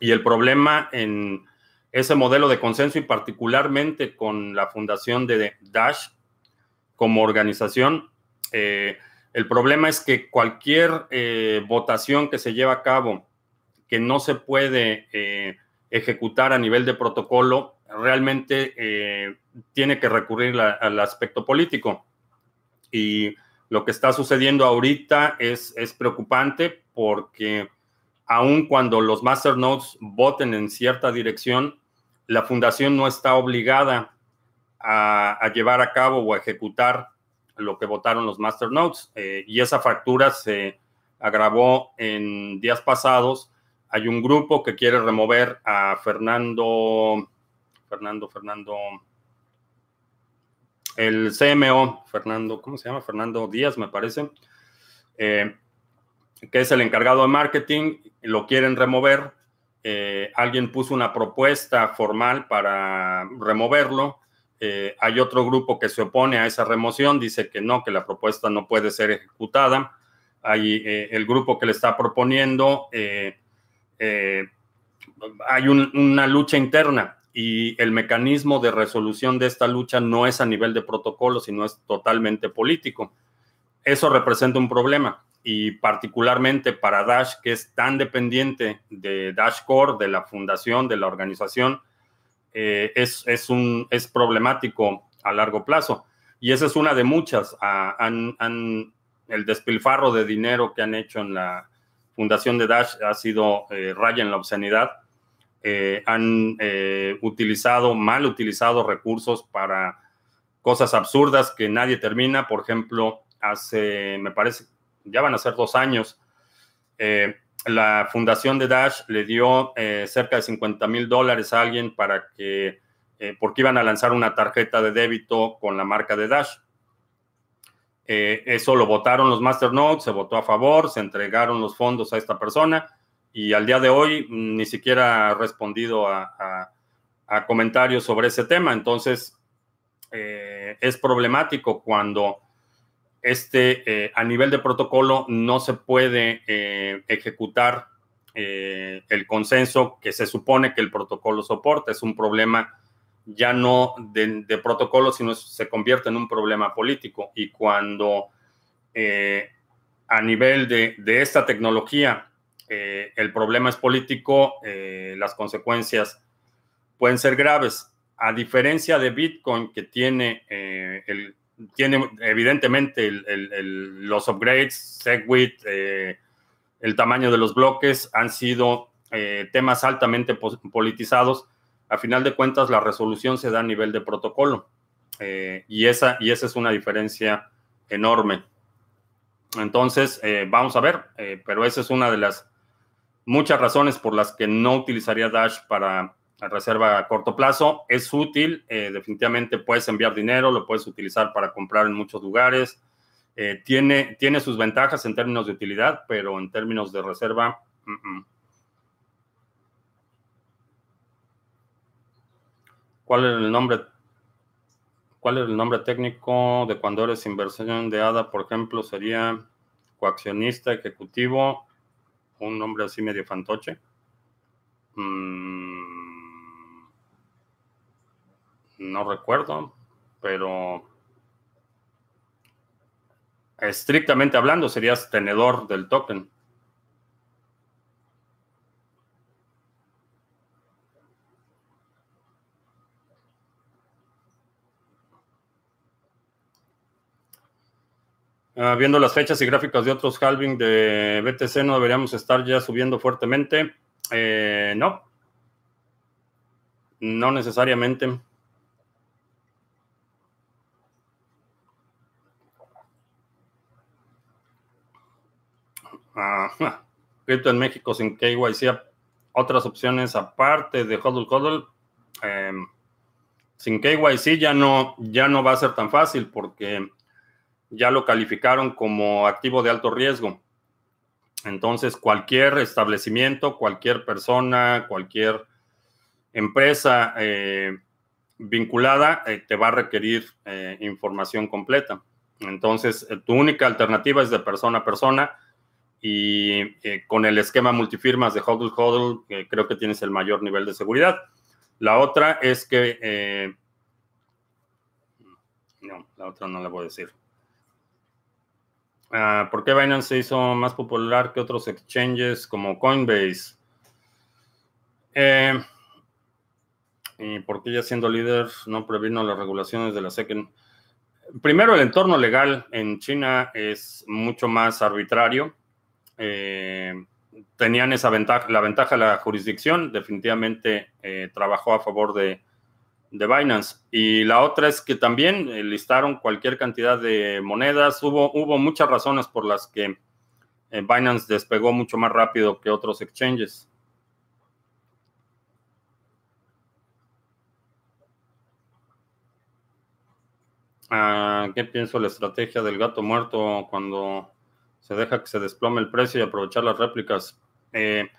y el problema en ese modelo de consenso y particularmente con la fundación de Dash como organización. Eh, el problema es que cualquier votación que se lleva a cabo que no se puede eh, ejecutar a nivel de protocolo, realmente eh, tiene que recurrir al aspecto político. Y lo que está sucediendo ahorita es, es preocupante porque aun cuando los masternodes voten en cierta dirección, la fundación no está obligada a, llevar a cabo o a ejecutar lo que votaron los masternodes. Eh, y esa fractura se agravó en días pasados hay un grupo que quiere remover a Fernando, Fernando, Fernando, el CMO, Fernando, ¿cómo se llama? Fernando Díaz, me parece, eh, que es el encargado de marketing, lo quieren remover. Eh, alguien puso una propuesta formal para removerlo Eh, hay otro grupo que se opone a esa remoción, dice que no, que la propuesta no puede ser ejecutada. Hay el grupo que le está proponiendo, hay una lucha interna y el mecanismo de resolución de esta lucha no es a nivel de protocolo, sino es totalmente político. Eso representa un problema y particularmente para Dash, que es tan dependiente de Dashcore, de la fundación, de la organización, eh, es, es, un, es problemático a largo plazo. Y esa es una de muchas. Ah, el despilfarro de dinero que han hecho en la fundación de Dash ha sido eh, raya en la obscenidad eh, han eh, utilizado, mal utilizado recursos para cosas absurdas que nadie termina. Por ejemplo, hace, me parece, ya van a ser dos años, la fundación de Dash le dio cerca de 50 mil dólares a alguien para que, porque iban a lanzar una tarjeta de débito con la marca de Dash. eso lo votaron los masternodes, se votó a favor, se entregaron los fondos a esta persona y al día de hoy mm, ni siquiera ha respondido a, comentarios sobre ese tema. Entonces, eh, es problemático cuando este, eh, a nivel de protocolo no se puede eh, ejecutar el consenso que se supone que el protocolo soporta. Es un problema ya no de, protocolo, sino se convierte en un problema político. Y cuando a nivel de, de esta tecnología eh, el problema es político, eh, las consecuencias pueden ser graves. A diferencia de Bitcoin, que tiene, eh, el, tiene evidentemente los upgrades, SegWit, el tamaño de los bloques, han sido temas altamente politizados. A final de cuentas, la resolución se da a nivel de protocolo. y, esa, y esa es una diferencia enorme. Entonces, vamos a ver, pero esa es una de las muchas razones por las que no utilizaría Dash para reserva a corto plazo. Es útil, eh, definitivamente puedes enviar dinero, lo puedes utilizar para comprar en muchos lugares. Eh, tiene, tiene sus ventajas en términos de utilidad, pero en términos de reserva, ¿cuál es el nombre? ¿Cuál es el nombre técnico de cuando eres inversión de ADA, por ejemplo? Sería coaccionista ejecutivo un nombre así medio fantoche. Mm, no recuerdo, pero estrictamente hablando serías tenedor del token. Ah, viendo las fechas y gráficas de otros halving de BTC, ¿no deberíamos estar ya subiendo fuertemente? Eh, no. No necesariamente. Cripto en México sin KYC, otras opciones aparte de HODL HODL. Em, sin KYC ya no, ya no va a ser tan fácil porque ya lo calificaron como activo de alto riesgo. Entonces, cualquier establecimiento, cualquier persona, cualquier empresa eh, vinculada eh, te va a requerir eh, información completa. Entonces, tu única alternativa es de persona a persona y con el esquema multifirmas de HODL HODL creo que tienes el mayor nivel de seguridad. La otra es que... no, la otra no la voy a decir. Ah, ¿Por qué Binance se hizo más popular que otros exchanges como Coinbase? Eh, ¿Y por qué ya siendo líder no previno las regulaciones de la SEC? Primero, el entorno legal en China es mucho más arbitrario. Eh, tenían esa ventaja, la ventaja de la jurisdicción, definitivamente eh, trabajó a favor de, de Binance. Y la otra es que también eh, listaron cualquier cantidad de monedas. Hubo, hubo muchas razones por las que eh, Binance despegó mucho más rápido que otros exchanges. Ah, ¿Qué pienso la estrategia del gato muerto cuando se deja que se desplome el precio y aprovechar las réplicas? Eh,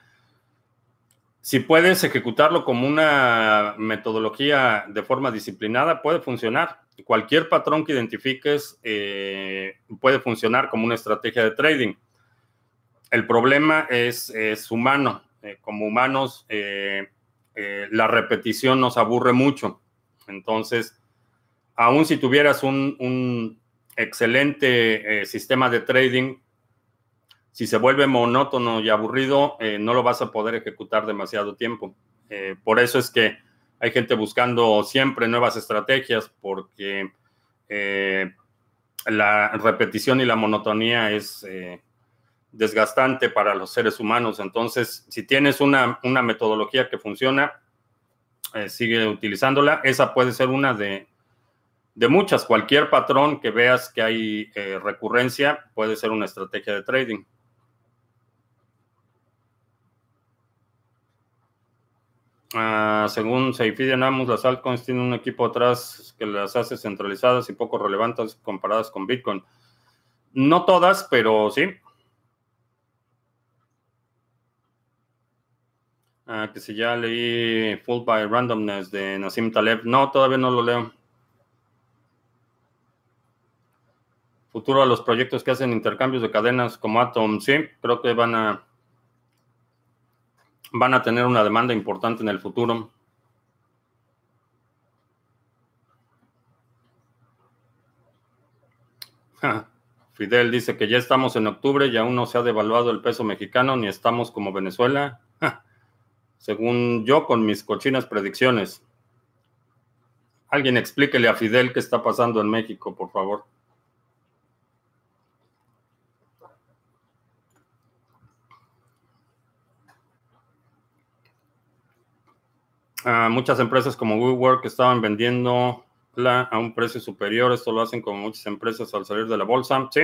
si puedes ejecutarlo como una metodología de forma disciplinada, puede funcionar. Cualquier patrón que identifiques eh, puede funcionar como una estrategia de trading. El problema es, humano. Eh, como humanos, eh, la repetición nos aburre mucho. Entonces, aun si tuvieras un excelente sistema de trading, si se vuelve monótono y aburrido, eh, no lo vas a poder ejecutar demasiado tiempo. Eh, por eso es que hay gente buscando siempre nuevas estrategias porque eh, la repetición y la monotonía es desgastante para los seres humanos. Entonces, si tienes una, una metodología que funciona, sigue utilizándola. Esa puede ser una de, de muchas. Cualquier patrón que veas que hay recurrencia puede ser una estrategia de trading. Ah, según Seifidian Amos, las altcoins tienen un equipo atrás que las hace centralizadas y poco relevantes comparadas con Bitcoin. No todas, pero sí. Ah, que si ya leí Full by Randomness de Nassim Taleb. No, todavía no lo leo. Futuro a los proyectos que hacen intercambios de cadenas como Atom. Sí, creo que van a van a tener una demanda importante en el futuro. Fidel dice que ya estamos en octubre y aún no se ha devaluado el peso mexicano ni estamos como Venezuela. Según yo, con mis cochinas predicciones. Alguien explíquele a Fidel qué está pasando en México, por favor. Muchas empresas como WeWork estaban vendiendo a un precio superior. Esto lo hacen como muchas empresas al salir de la bolsa. Sí.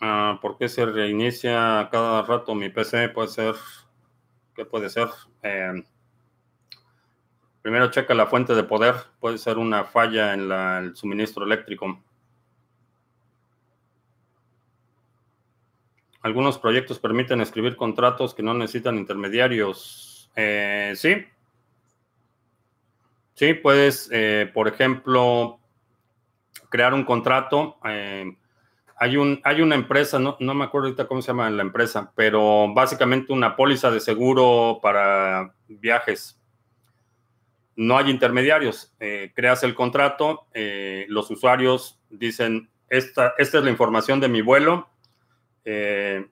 Ah, ¿Por qué se reinicia cada rato mi PC? Puede ser. ¿Qué puede ser? Eh, primero checa la fuente de poder. Puede ser una falla en el suministro eléctrico. Algunos proyectos permiten escribir contratos que no necesitan intermediarios. Eh, sí. Sí, puedes, eh, por ejemplo, crear un contrato. Eh, hay, un, hay una empresa, no, no me acuerdo ahorita cómo se llama la empresa, pero básicamente una póliza de seguro para viajes. No hay intermediarios. creas el contrato, los usuarios dicen, esta, esta es la información de mi vuelo, eh,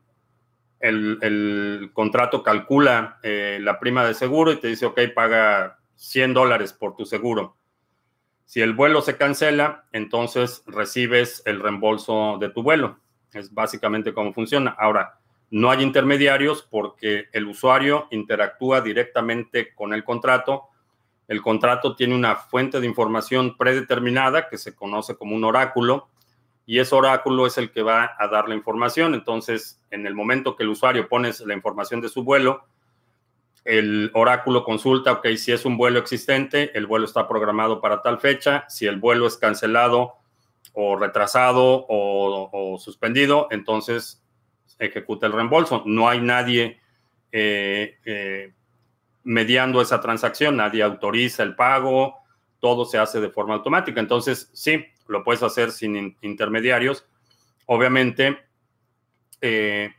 el, contrato calcula eh, la prima de seguro y te dice, ok, paga 100 dólares por tu seguro. Si el vuelo se cancela, entonces recibes el reembolso de tu vuelo. Es básicamente cómo funciona. Ahora, no hay intermediarios porque el usuario interactúa directamente con el contrato. El contrato tiene una fuente de información predeterminada que se conoce como un oráculo y ese oráculo es el que va a dar la información. Entonces, en el momento que el usuario pone la información de su vuelo, el oráculo consulta, ok, si es un vuelo existente, el vuelo está programado para tal fecha, si el vuelo es cancelado o retrasado o, suspendido, entonces ejecuta el reembolso. No hay nadie eh, eh, mediando esa transacción, nadie autoriza el pago, todo se hace de forma automática. Entonces, sí, lo puedes hacer sin intermediarios. Obviamente, eh,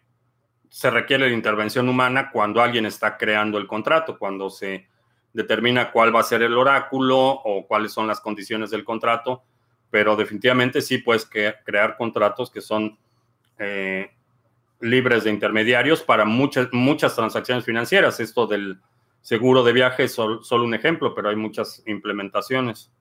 se requiere la intervención humana cuando alguien está creando el contrato, cuando se determina cuál va a ser el oráculo o cuáles son las condiciones del contrato, pero definitivamente sí puedes crear contratos que son eh, libres de intermediarios para muchas, muchas transacciones financieras. Esto del seguro de viaje es solo un ejemplo, pero hay muchas implementaciones.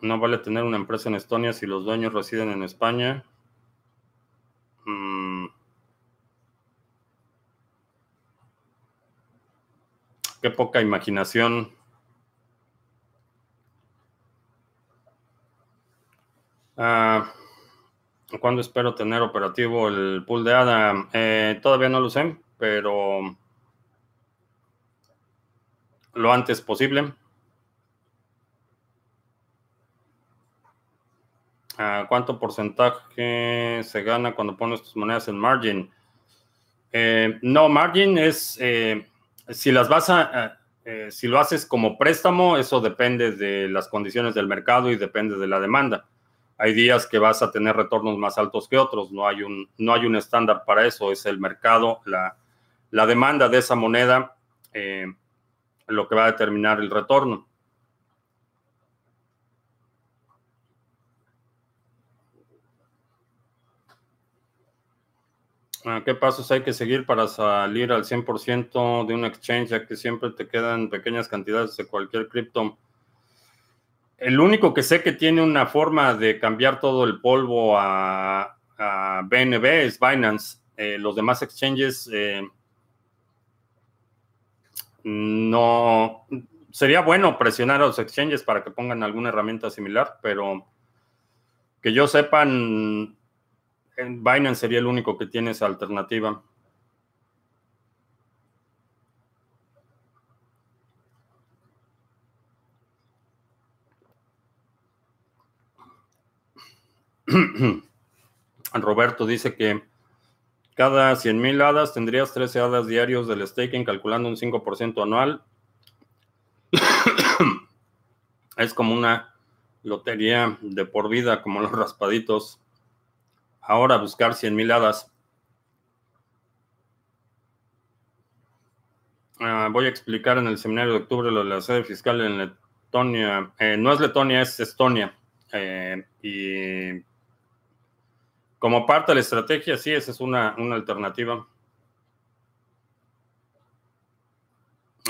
No vale tener una empresa en Estonia si los dueños residen en España. Mm. Qué poca imaginación. Ah, ¿Cuándo espero tener operativo el pool de ADA? Eh, todavía no lo sé, pero lo antes posible. ¿Cuánto porcentaje se gana cuando pones tus monedas en margin? Eh, no, margin es, eh, si las vas a, eh, si lo haces como préstamo, eso depende de las condiciones del mercado y depende de la demanda. Hay días que vas a tener retornos más altos que otros, no hay un, no hay un estándar para eso, es el mercado, la, la demanda de esa moneda, lo que va a determinar el retorno. ¿Qué pasos hay que seguir para salir al 100% de un exchange, ya que siempre te quedan pequeñas cantidades de cualquier cripto? El único que sé que tiene una forma de cambiar todo el polvo a, BNB es Binance. Eh, los demás exchanges eh, no... Sería bueno presionar a los exchanges para que pongan alguna herramienta similar, pero que yo sepan, Binance sería el único que tiene esa alternativa. Roberto dice que cada 100 mil hadas tendrías 13 hadas diarios del staking calculando un 5% anual. es como una lotería de por vida, como los raspaditos. Ahora buscar 100 mil hadas. Ah, voy a explicar en el seminario de octubre lo de la sede fiscal en Letonia. Eh, no es Letonia, es Estonia. Eh, y como parte de la estrategia, sí, esa es una, alternativa.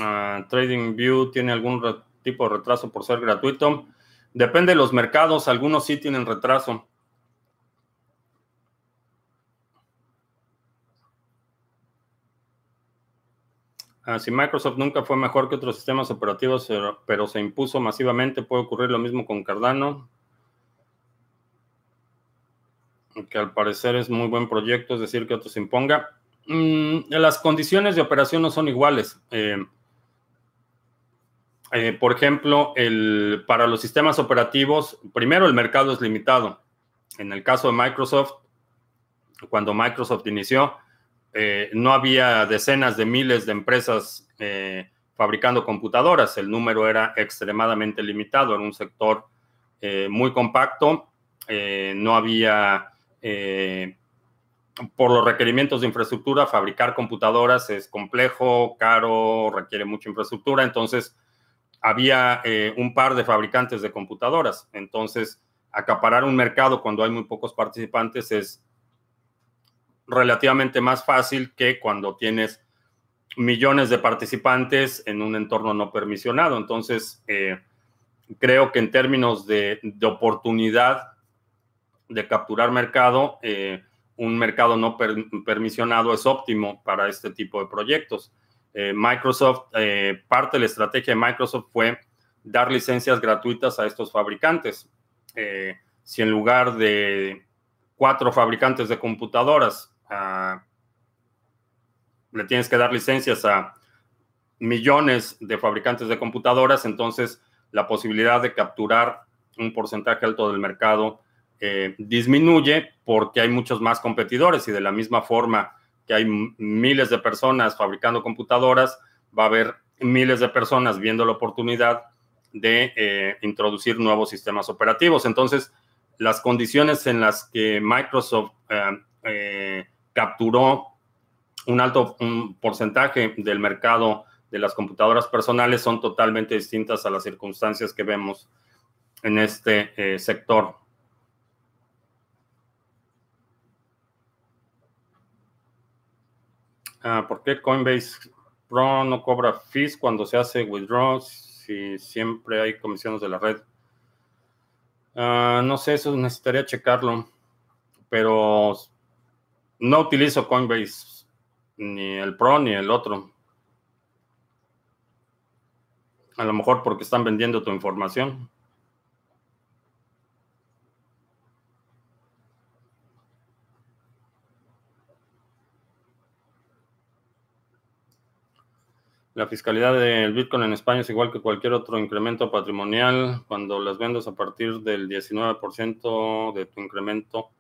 Ah, Trading View tiene algún tipo de retraso por ser gratuito. Depende de los mercados, algunos sí tienen retraso. Si Microsoft nunca fue mejor que otros sistemas operativos, pero, se impuso masivamente, puede ocurrir lo mismo con Cardano, que al parecer es muy buen proyecto, es decir, que otro se imponga. Mm, las condiciones de operación no son iguales. Eh, eh, por ejemplo, para los sistemas operativos, primero el mercado es limitado. En el caso de Microsoft, cuando Microsoft inició, eh, no había decenas de miles de empresas eh, fabricando computadoras, el número era extremadamente limitado, era un sector eh, muy compacto, no había, por los requerimientos de infraestructura, fabricar computadoras es complejo, caro, requiere mucha infraestructura, entonces había un par de fabricantes de computadoras, entonces acaparar un mercado cuando hay muy pocos participantes es relativamente más fácil que cuando tienes millones de participantes en un entorno no permisionado. Entonces, eh, creo que en términos de, oportunidad de capturar mercado, eh, un mercado no permisionado es óptimo para este tipo de proyectos. Eh, Microsoft, parte de la estrategia de Microsoft fue dar licencias gratuitas a estos fabricantes. si en lugar de cuatro fabricantes de computadoras le tienes que dar licencias a millones de fabricantes de computadoras, entonces la posibilidad de capturar un porcentaje alto del mercado eh, disminuye porque hay muchos más competidores y de la misma forma que hay miles de personas fabricando computadoras, va a haber miles de personas viendo la oportunidad de eh, introducir nuevos sistemas operativos. Entonces, las condiciones en las que Microsoft eh, capturó un alto porcentaje del mercado de las computadoras personales son totalmente distintas a las circunstancias que vemos en este eh, sector. Ah, ¿Por qué Coinbase Pro no cobra fees cuando se hace withdraws si siempre hay comisiones de la red? Ah, no sé, eso necesitaría checarlo, pero no utilizo Coinbase, ni el Pro ni el otro. A lo mejor porque están vendiendo tu información. La fiscalidad del Bitcoin en España es igual que cualquier otro incremento patrimonial. Cuando las vendas a partir del 19% de tu incremento.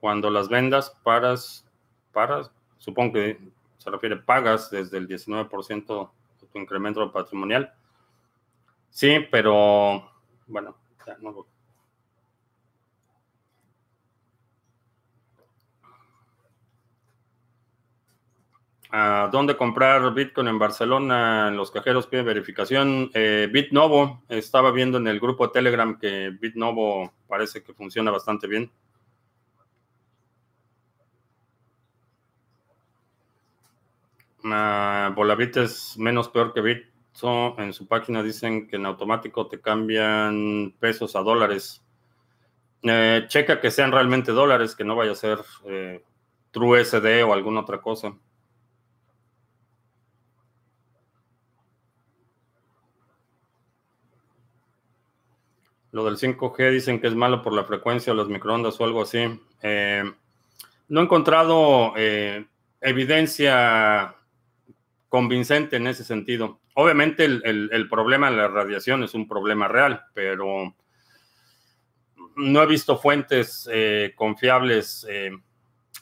Cuando las vendas, paras, paras, supongo que se refiere, pagas desde el 19% de tu incremento patrimonial. Sí, pero bueno, ya no lo ¿A dónde comprar Bitcoin en Barcelona? En los cajeros pide verificación. Eh, BitNovo, estaba viendo en el grupo de Telegram que BitNovo parece que funciona bastante bien. Uh, es menos peor que Bitso. En su página dicen que en automático te cambian pesos a dólares. Eh, checa que sean realmente dólares, que no vaya a ser eh, TrueSD o alguna otra cosa. Lo del 5G dicen que es malo por la frecuencia o las microondas o algo así. Eh, no he encontrado eh, evidencia convincente en ese sentido. Obviamente el, problema de la radiación es un problema real, pero no he visto fuentes eh, confiables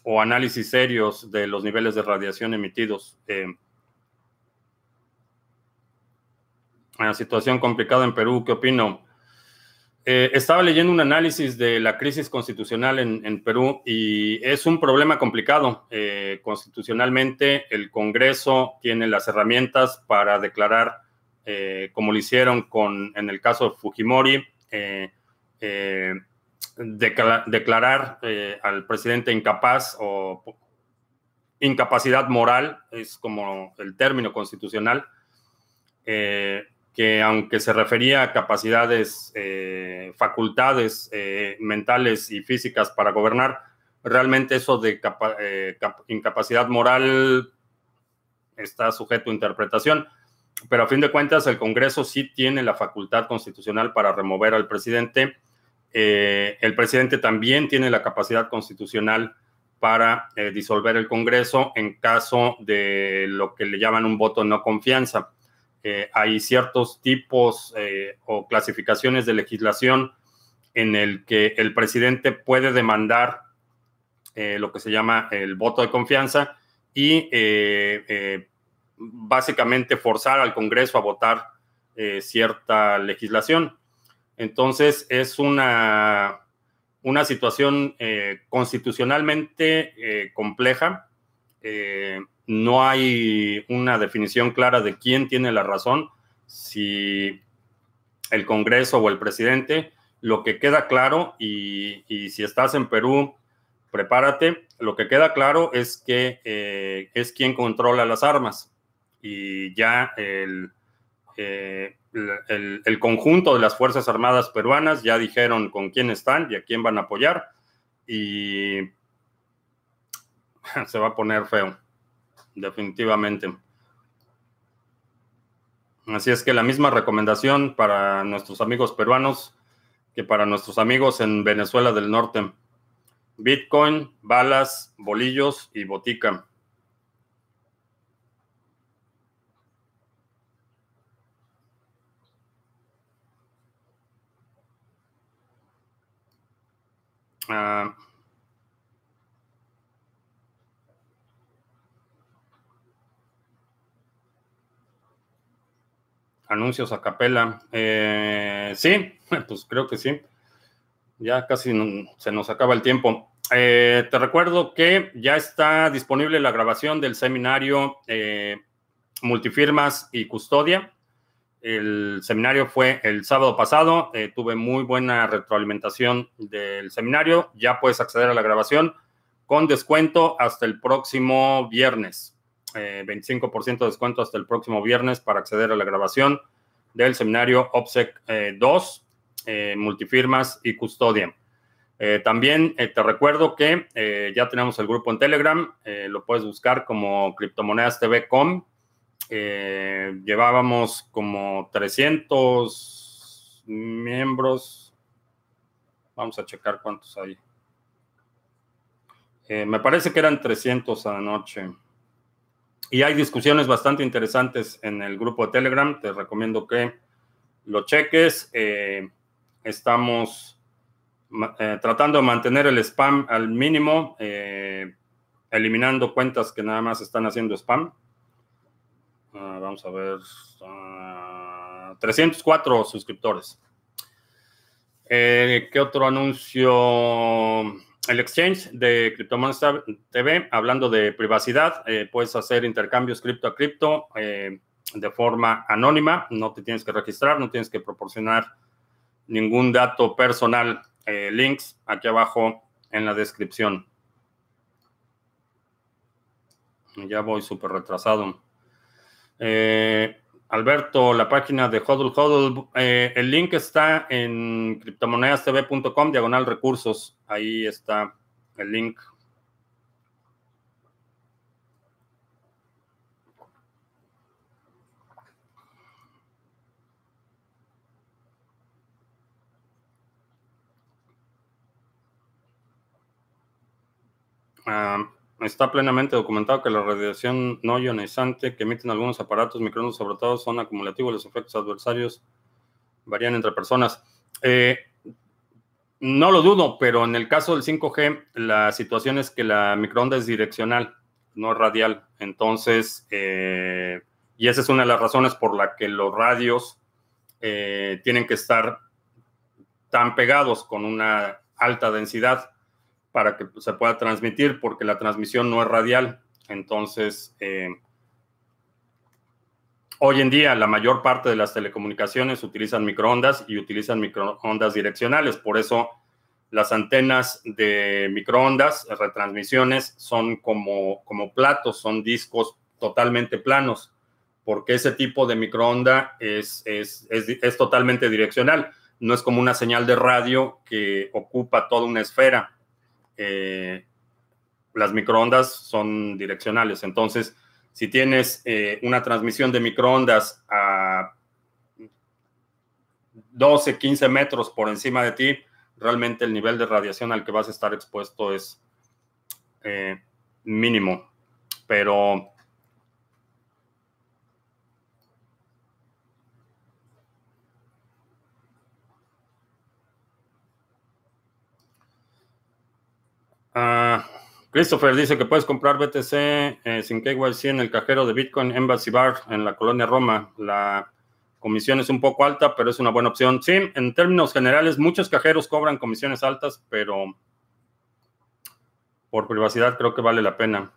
o análisis serios de los niveles de radiación emitidos. una situación complicada en Perú, ¿qué opino? Eh, estaba leyendo un análisis de la crisis constitucional en, Perú y es un problema complicado. Eh, constitucionalmente, el Congreso tiene las herramientas para declarar, eh, como lo hicieron con, en el caso de Fujimori, declarar al presidente incapaz o incapacidad moral, es como el término constitucional que aunque se refería a capacidades, eh, facultades eh, mentales y físicas para gobernar, realmente eso de eh, incapacidad moral está sujeto a interpretación. Pero a fin de cuentas, el Congreso sí tiene la facultad constitucional para remover al presidente. el presidente también tiene la capacidad constitucional para disolver el Congreso en caso de lo que le llaman un voto no confianza hay ciertos tipos eh, o clasificaciones de legislación en el que el presidente puede demandar eh, lo que se llama el voto de confianza y eh, básicamente forzar al Congreso a votar cierta legislación. Entonces es una, una situación constitucionalmente compleja no hay una definición clara de quién tiene la razón, si el Congreso o el presidente. Lo que queda claro, y, si estás en Perú, prepárate, lo que queda claro es que eh, es quien controla las armas y ya el, eh, el, el, conjunto de las Fuerzas Armadas peruanas ya dijeron con quién están y a quién van a apoyar y se va a poner feo definitivamente. Así es que la misma recomendación para nuestros amigos peruanos que para nuestros amigos en Venezuela del Norte. Bitcoin, balas, bolillos y botica. Ah, Anuncios a capela. Eh, sí, pues creo que sí. Ya casi se nos acaba el tiempo. Eh, te recuerdo que ya está disponible la grabación del seminario eh, Multifirmas y Custodia. El seminario fue el sábado pasado. tuve muy buena retroalimentación del seminario. Ya puedes acceder a la grabación con descuento hasta el próximo viernes. 25% de descuento hasta el próximo viernes para acceder a la grabación del seminario OPSEC 2, eh, eh, multifirmas y custodia. Eh, también te recuerdo que ya tenemos el grupo en Telegram, lo puedes buscar como Criptomonedas TV.com. llevábamos como 300 miembros. Vamos a checar cuántos hay. me parece que eran 300 anoche. Y hay discusiones bastante interesantes en el grupo de Telegram. Te recomiendo que lo cheques. Eh, estamos eh, tratando de mantener el spam al mínimo, eh, eliminando cuentas que nada más están haciendo spam. Ah, vamos a ver. 304 ah, suscriptores. ¿Qué otro anuncio? El exchange de Cryptomonster TV, hablando de privacidad, eh, puedes hacer intercambios cripto a cripto eh, de forma anónima, no te tienes que registrar, no tienes que proporcionar ningún dato personal. Eh, links aquí abajo en la descripción. Ya voy súper retrasado. Alberto, la página de Hodl Hodl, eh, el link está en criptomonedastv.com, diagonal recursos. Ahí está el link. Ah, Está plenamente documentado que la radiación no ionizante que emiten algunos aparatos microondas, sobre todo, son acumulativos. Los efectos adversarios varían entre personas. Eh, no lo dudo, pero en el caso del 5G, la situación es que la microonda es direccional, no radial. Entonces, eh, y esa es una de las razones por la que los radios eh, tienen que estar tan pegados con una alta densidad para que se pueda transmitir, porque la transmisión no es radial. Entonces, eh, hoy en día la mayor parte de las telecomunicaciones utilizan microondas y utilizan microondas direccionales. Por eso las antenas de microondas, retransmisiones, son como, como platos, son discos totalmente planos, porque ese tipo de microonda es, es, es totalmente direccional. No es como una señal de radio que ocupa toda una esfera eh, las microondas son direccionales. Entonces, si tienes eh, una transmisión de microondas a 12, 15 metros por encima de ti, realmente el nivel de radiación al que vas a estar expuesto es eh, mínimo. Pero Ah, Christopher dice que puedes comprar BTC eh, sin KYC en el cajero de Bitcoin Embassy Bar en la colonia Roma. La comisión es un poco alta, pero es una buena opción. Sí, en términos generales, muchos cajeros cobran comisiones altas, pero por privacidad creo que vale la pena.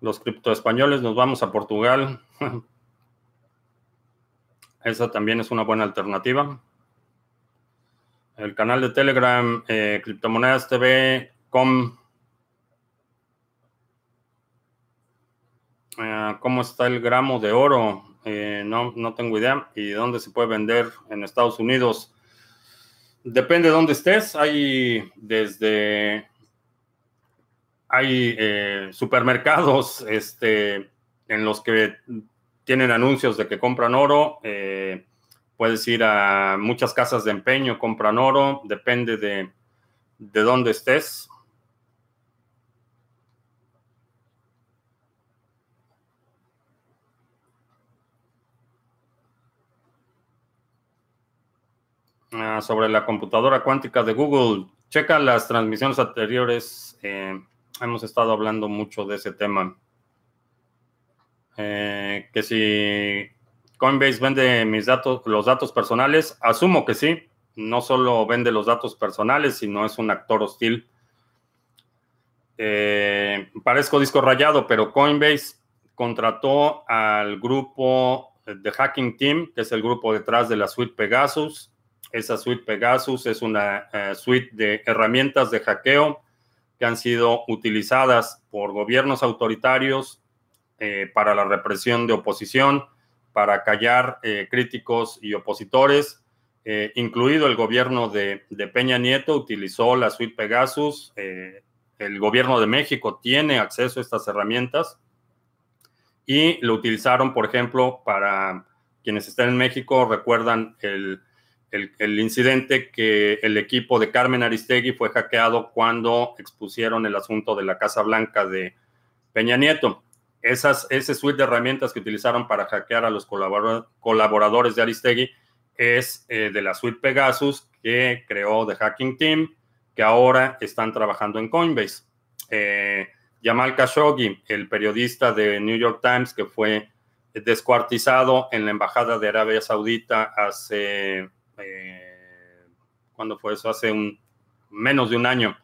Los criptoespañoles nos vamos a Portugal. Esa también es una buena alternativa. El canal de Telegram, eh, Criptomonedas TV, com. Eh, ¿Cómo está el gramo de oro? Eh, no, no tengo idea. ¿Y dónde se puede vender en Estados Unidos? Depende de dónde estés. Hay desde... Hay supermercados este, en los que tienen anuncios de que compran oro. Puedes ir a muchas casas de empeño, compran oro, depende de, de dónde estés. Ah, sobre la computadora cuántica de Google, checa las transmisiones anteriores. Eh, hemos estado hablando mucho de ese tema. Eh, que si Coinbase vende mis datos, los datos personales. Asumo que sí. No solo vende los datos personales, sino es un actor hostil. Eh, parezco disco rayado, pero Coinbase contrató al grupo de Hacking Team, que es el grupo detrás de la suite Pegasus. Esa suite Pegasus es una eh, suite de herramientas de hackeo que han sido utilizadas por gobiernos autoritarios eh, para la represión de oposición, para callar eh, críticos y opositores, eh, incluido el gobierno de, Peña Nieto, utilizó la suite Pegasus. Eh, el gobierno de México tiene acceso a estas herramientas y lo utilizaron, por ejemplo, para quienes están en México, recuerdan el, el, incidente que el equipo de Carmen Aristegui fue hackeado cuando expusieron el asunto de la Casa Blanca de Peña Nieto. Esas, ese suite de herramientas que utilizaron para hackear a los colaboradores de Aristegui es eh, de la suite Pegasus que creó The Hacking Team, que ahora están trabajando en Coinbase. Eh, Jamal Khashoggi, el periodista de New York Times que fue descuartizado en la Embajada de Arabia Saudita hace, eh, ¿cuándo fue eso? Hace un, menos de un año.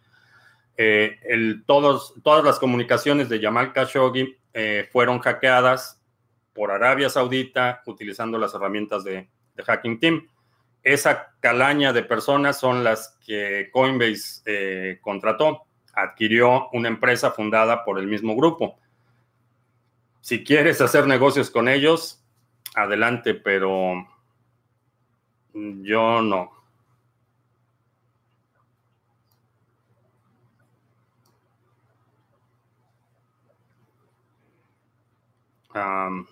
Eh, el, todos, todas las comunicaciones de Jamal Khashoggi eh, fueron hackeadas por Arabia Saudita utilizando las herramientas de, de, Hacking Team. Esa calaña de personas son las que Coinbase contrató, adquirió una empresa fundada por el mismo grupo. Si quieres hacer negocios con ellos, adelante, pero yo no. Um,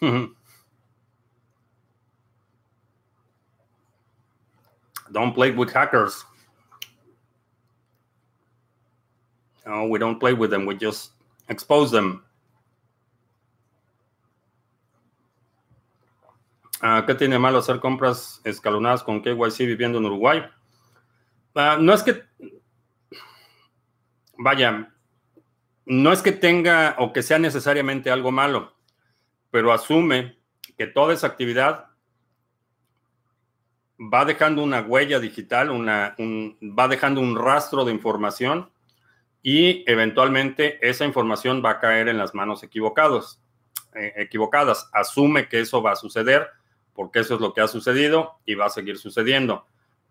Don't play with hackers. No, we don't play with them. We just expose them. ¿Qué tiene malo hacer compras escalonadas con KYC viviendo en Uruguay? Uh, no es que, vaya, no es que tenga o que sea necesariamente algo malo, pero asume que toda esa actividad va dejando una huella digital, una, va dejando un rastro de información y eventualmente esa información va a caer en las manos equivocados, eh, equivocadas. Asume que eso va a suceder porque eso es lo que ha sucedido y va a seguir sucediendo.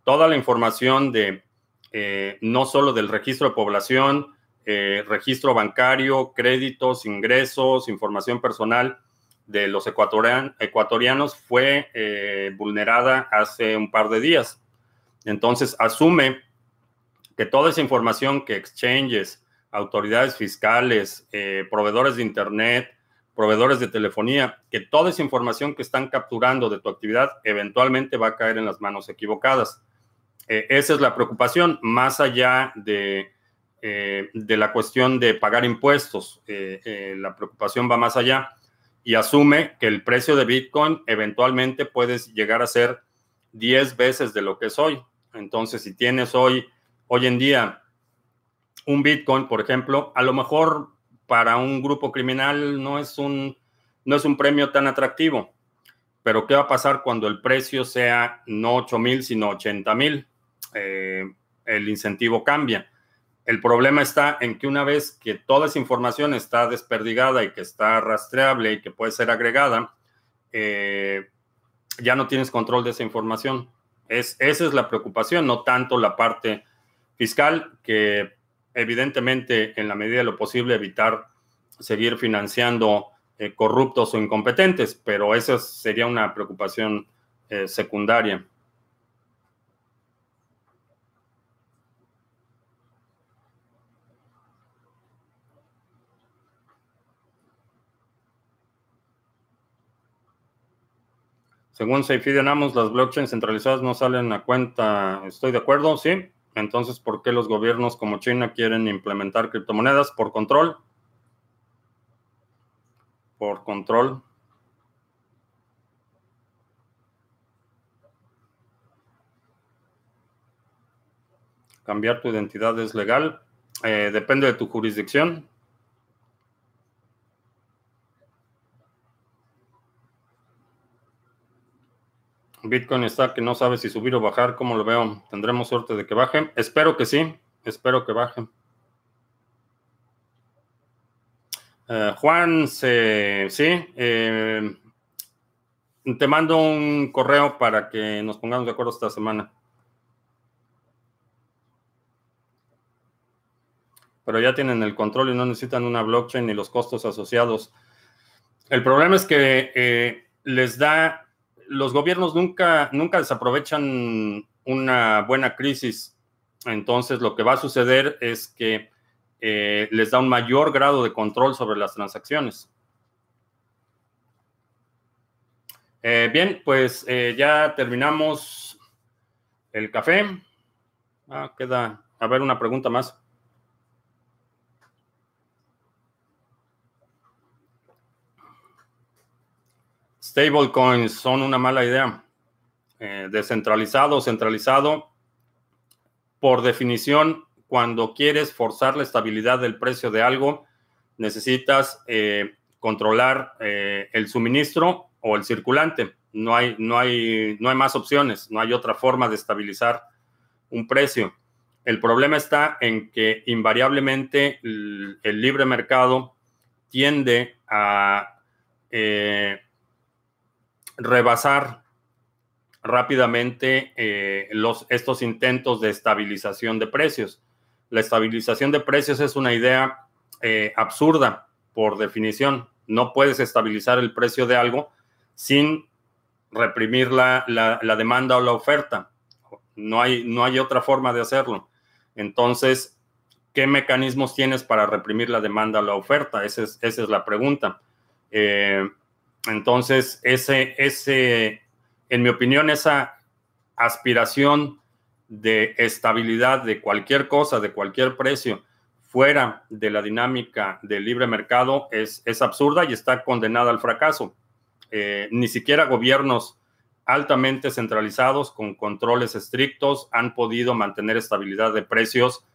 Toda la información de eh, no solo del registro de población, eh, registro bancario, créditos, ingresos, información personal, de los ecuatorianos fue eh, vulnerada hace un par de días. Entonces, asume que toda esa información que exchanges, autoridades fiscales, proveedores de Internet, proveedores de telefonía, que toda esa información que están capturando de tu actividad eventualmente va a caer en las manos equivocadas. Eh, esa es la preocupación, más allá de, de la cuestión de pagar impuestos. la preocupación va más allá y asume que el precio de Bitcoin eventualmente puede llegar a ser 10 veces de lo que es hoy. Entonces, si tienes hoy, hoy en día, un Bitcoin, por ejemplo, a lo mejor para un grupo criminal no es un, no es un premio tan atractivo. Pero, ¿qué va a pasar cuando el precio sea no 8 mil, sino 80 mil? Eh, el incentivo cambia. El problema está en que una vez que toda esa información está desperdigada y que está rastreable y que puede ser agregada, eh, ya no tienes control de esa información. Es, esa es la preocupación, no tanto la parte fiscal, que evidentemente en la medida de lo posible evitar seguir financiando eh, corruptos o incompetentes, pero esa sería una preocupación eh, secundaria. Según Seyfried Amos, las blockchains centralizadas no salen a cuenta. ¿Estoy de acuerdo? Sí. Entonces, ¿por qué los gobiernos como China quieren implementar criptomonedas? ¿Por control? Por control. Cambiar tu identidad es legal. Eh, depende de tu jurisdicción. Bitcoin está que no sabe si subir o bajar. ¿Cómo lo veo? ¿Tendremos suerte de que baje? Espero que sí. Espero que baje. Eh, Juan, sí. Eh, te mando un correo para que nos pongamos de acuerdo esta semana. Pero ya tienen el control y no necesitan una blockchain ni los costos asociados. El problema es que eh, les da los gobiernos nunca, nunca desaprovechan una buena crisis. Entonces, lo que va a suceder es que eh, les da un mayor grado de control sobre las transacciones. Eh, bien, pues eh, ya terminamos el café. Ah, queda, a ver, una pregunta más. Stablecoins son una mala idea. descentralizado, centralizado, por definición, cuando quieres forzar la estabilidad del precio de algo, necesitas eh, controlar eh, el suministro o el circulante. No hay, no, hay, no hay más opciones, no hay otra forma de estabilizar un precio. El problema está en que invariablemente el, libre mercado tiende a eh, rebasar rápidamente eh, estos intentos de estabilización de precios. La estabilización de precios es una idea eh, absurda por definición. No puedes estabilizar el precio de algo sin reprimir la, demanda o la oferta. No hay, no hay otra forma de hacerlo. Entonces, ¿qué mecanismos tienes para reprimir la demanda o la oferta? Esa es, esa es la pregunta. Eh, entonces, ese, ese, en mi opinión, esa aspiración de estabilidad de cualquier cosa, de cualquier precio, fuera de la dinámica del libre mercado es, es absurda y está condenada al fracaso. Eh, ni siquiera gobiernos altamente centralizados con controles estrictos han podido mantener estabilidad de precios.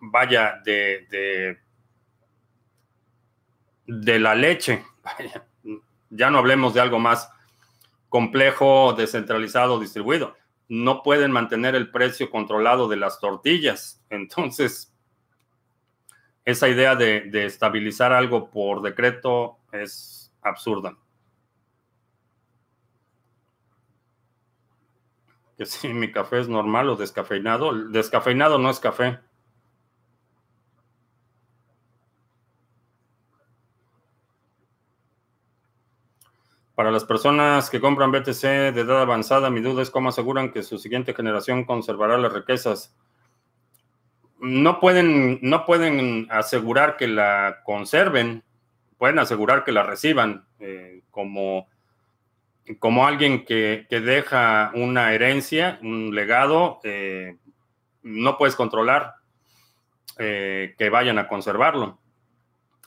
Vaya, de, de, de la leche. ya no hablemos de algo más complejo, descentralizado, distribuido. No pueden mantener el precio controlado de las tortillas. Entonces, esa idea de, estabilizar algo por decreto es absurda. Que si mi café es normal o descafeinado. descafeinado no es café. Para las personas que compran BTC de edad avanzada, mi duda es cómo aseguran que su siguiente generación conservará las riquezas. No pueden, no pueden asegurar que la conserven, pueden asegurar que la reciban eh, como, como alguien que, deja una herencia, un legado, eh, no puedes controlar eh, que vayan a conservarlo.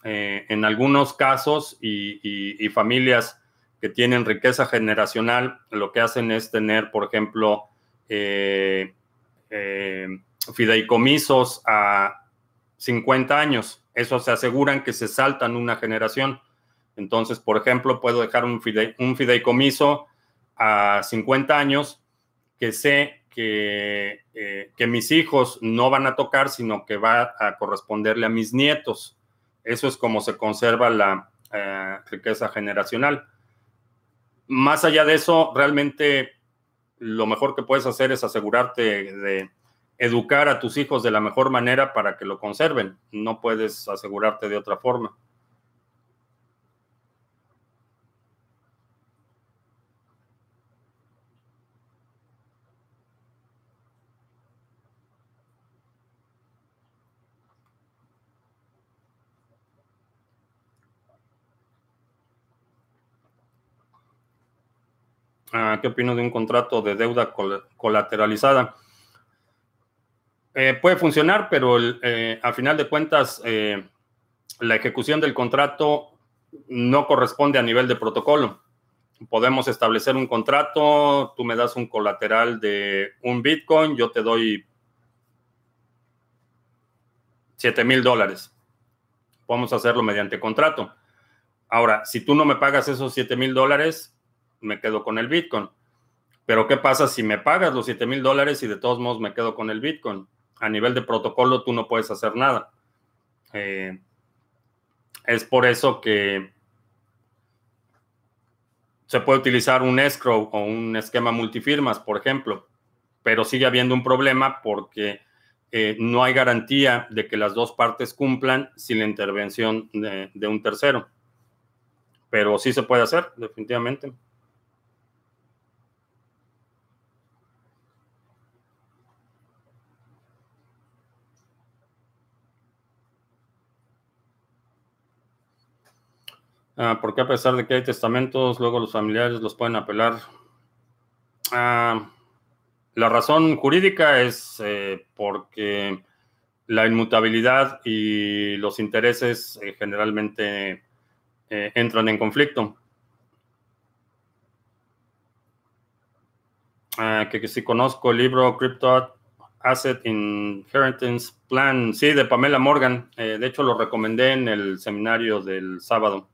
en algunos casos y familias que tienen riqueza generacional, lo que hacen es tener, por ejemplo, eh, eh, fideicomisos a 50 años. Eso se aseguran que se saltan una generación. Entonces, por ejemplo, puedo dejar un, fideicomiso a 50 años que sé que, eh, que, mis hijos no van a tocar, sino que va a corresponderle a mis nietos. Eso es como se conserva la riqueza generacional más allá de eso, realmente lo mejor que puedes hacer es asegurarte de educar a tus hijos de la mejor manera para que lo conserven. No puedes asegurarte de otra forma. ¿Qué opino de un contrato de deuda colateralizada? Eh, puede funcionar, pero eh, a final de cuentas, eh, la ejecución del contrato no corresponde a nivel de protocolo. Podemos establecer un contrato, tú me das un colateral de un Bitcoin, yo te doy 7 mil dólares. Podemos hacerlo mediante contrato. Ahora, si tú no me pagas esos 7 mil dólares, me quedo con el Bitcoin. Pero ¿qué pasa si me pagas los 7 mil dólares y de todos modos me quedo con el Bitcoin? A nivel de protocolo tú no puedes hacer nada. Eh, es por eso que se puede utilizar un escrow o un esquema multifirmas, por ejemplo, pero sigue habiendo un problema porque eh, no hay garantía de que las dos partes cumplan sin la intervención de un tercero. Pero sí se puede hacer, definitivamente. Ah, porque a pesar de que hay testamentos, luego los familiares los pueden apelar? Ah, la razón jurídica es eh, porque la inmutabilidad y los intereses eh, generalmente eh, entran en conflicto. Ah, que, que conozco el libro Crypto Asset Inheritance Plan, sí, de Pamela Morgan. de hecho, lo recomendé en el seminario del sábado.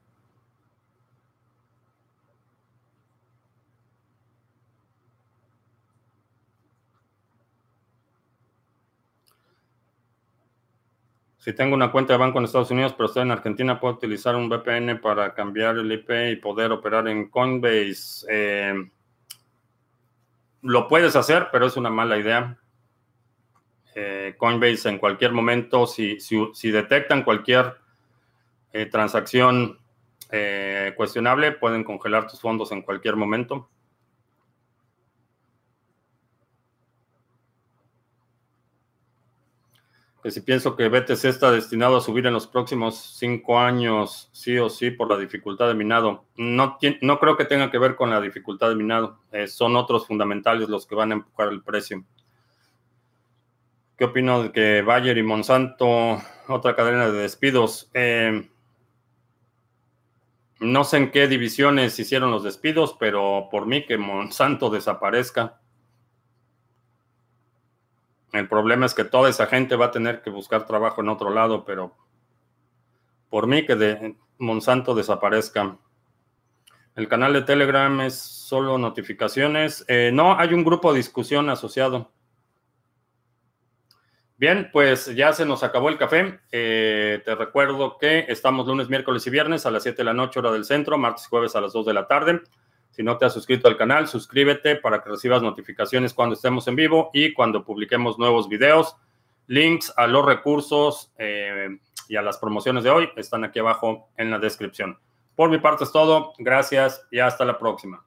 Si tengo una cuenta de banco en Estados Unidos, pero estoy en Argentina, ¿puedo utilizar un VPN para cambiar el IP y poder operar en Coinbase? Eh, lo puedes hacer, pero es una mala idea. Eh, Coinbase en cualquier momento, si, detectan cualquier eh, transacción cuestionable, pueden congelar tus fondos en cualquier momento. Que si pienso que BTC está destinado a subir en los próximos cinco años, sí o sí, por la dificultad de minado. No, no creo que tenga que ver con la dificultad de minado. Eh, son otros fundamentales los que van a empujar el precio. ¿Qué opino de que Bayer y Monsanto, otra cadena de despidos? Eh, no sé en qué divisiones hicieron los despidos, pero por mí que Monsanto desaparezca. El problema es que toda esa gente va a tener que buscar trabajo en otro lado, pero por mí que de Monsanto desaparezca. El canal de Telegram es solo notificaciones. Eh, no, hay un grupo de discusión asociado. Bien, pues ya se nos acabó el café. Eh, te recuerdo que estamos lunes, miércoles y viernes a las 7 de la noche, hora del centro, martes y jueves a las 2 de la tarde. Si no te has suscrito al canal, suscríbete para que recibas notificaciones cuando estemos en vivo y cuando publiquemos nuevos videos. Links a los recursos eh, y a las promociones de hoy están aquí abajo en la descripción. Por mi parte es todo. Gracias y hasta la próxima.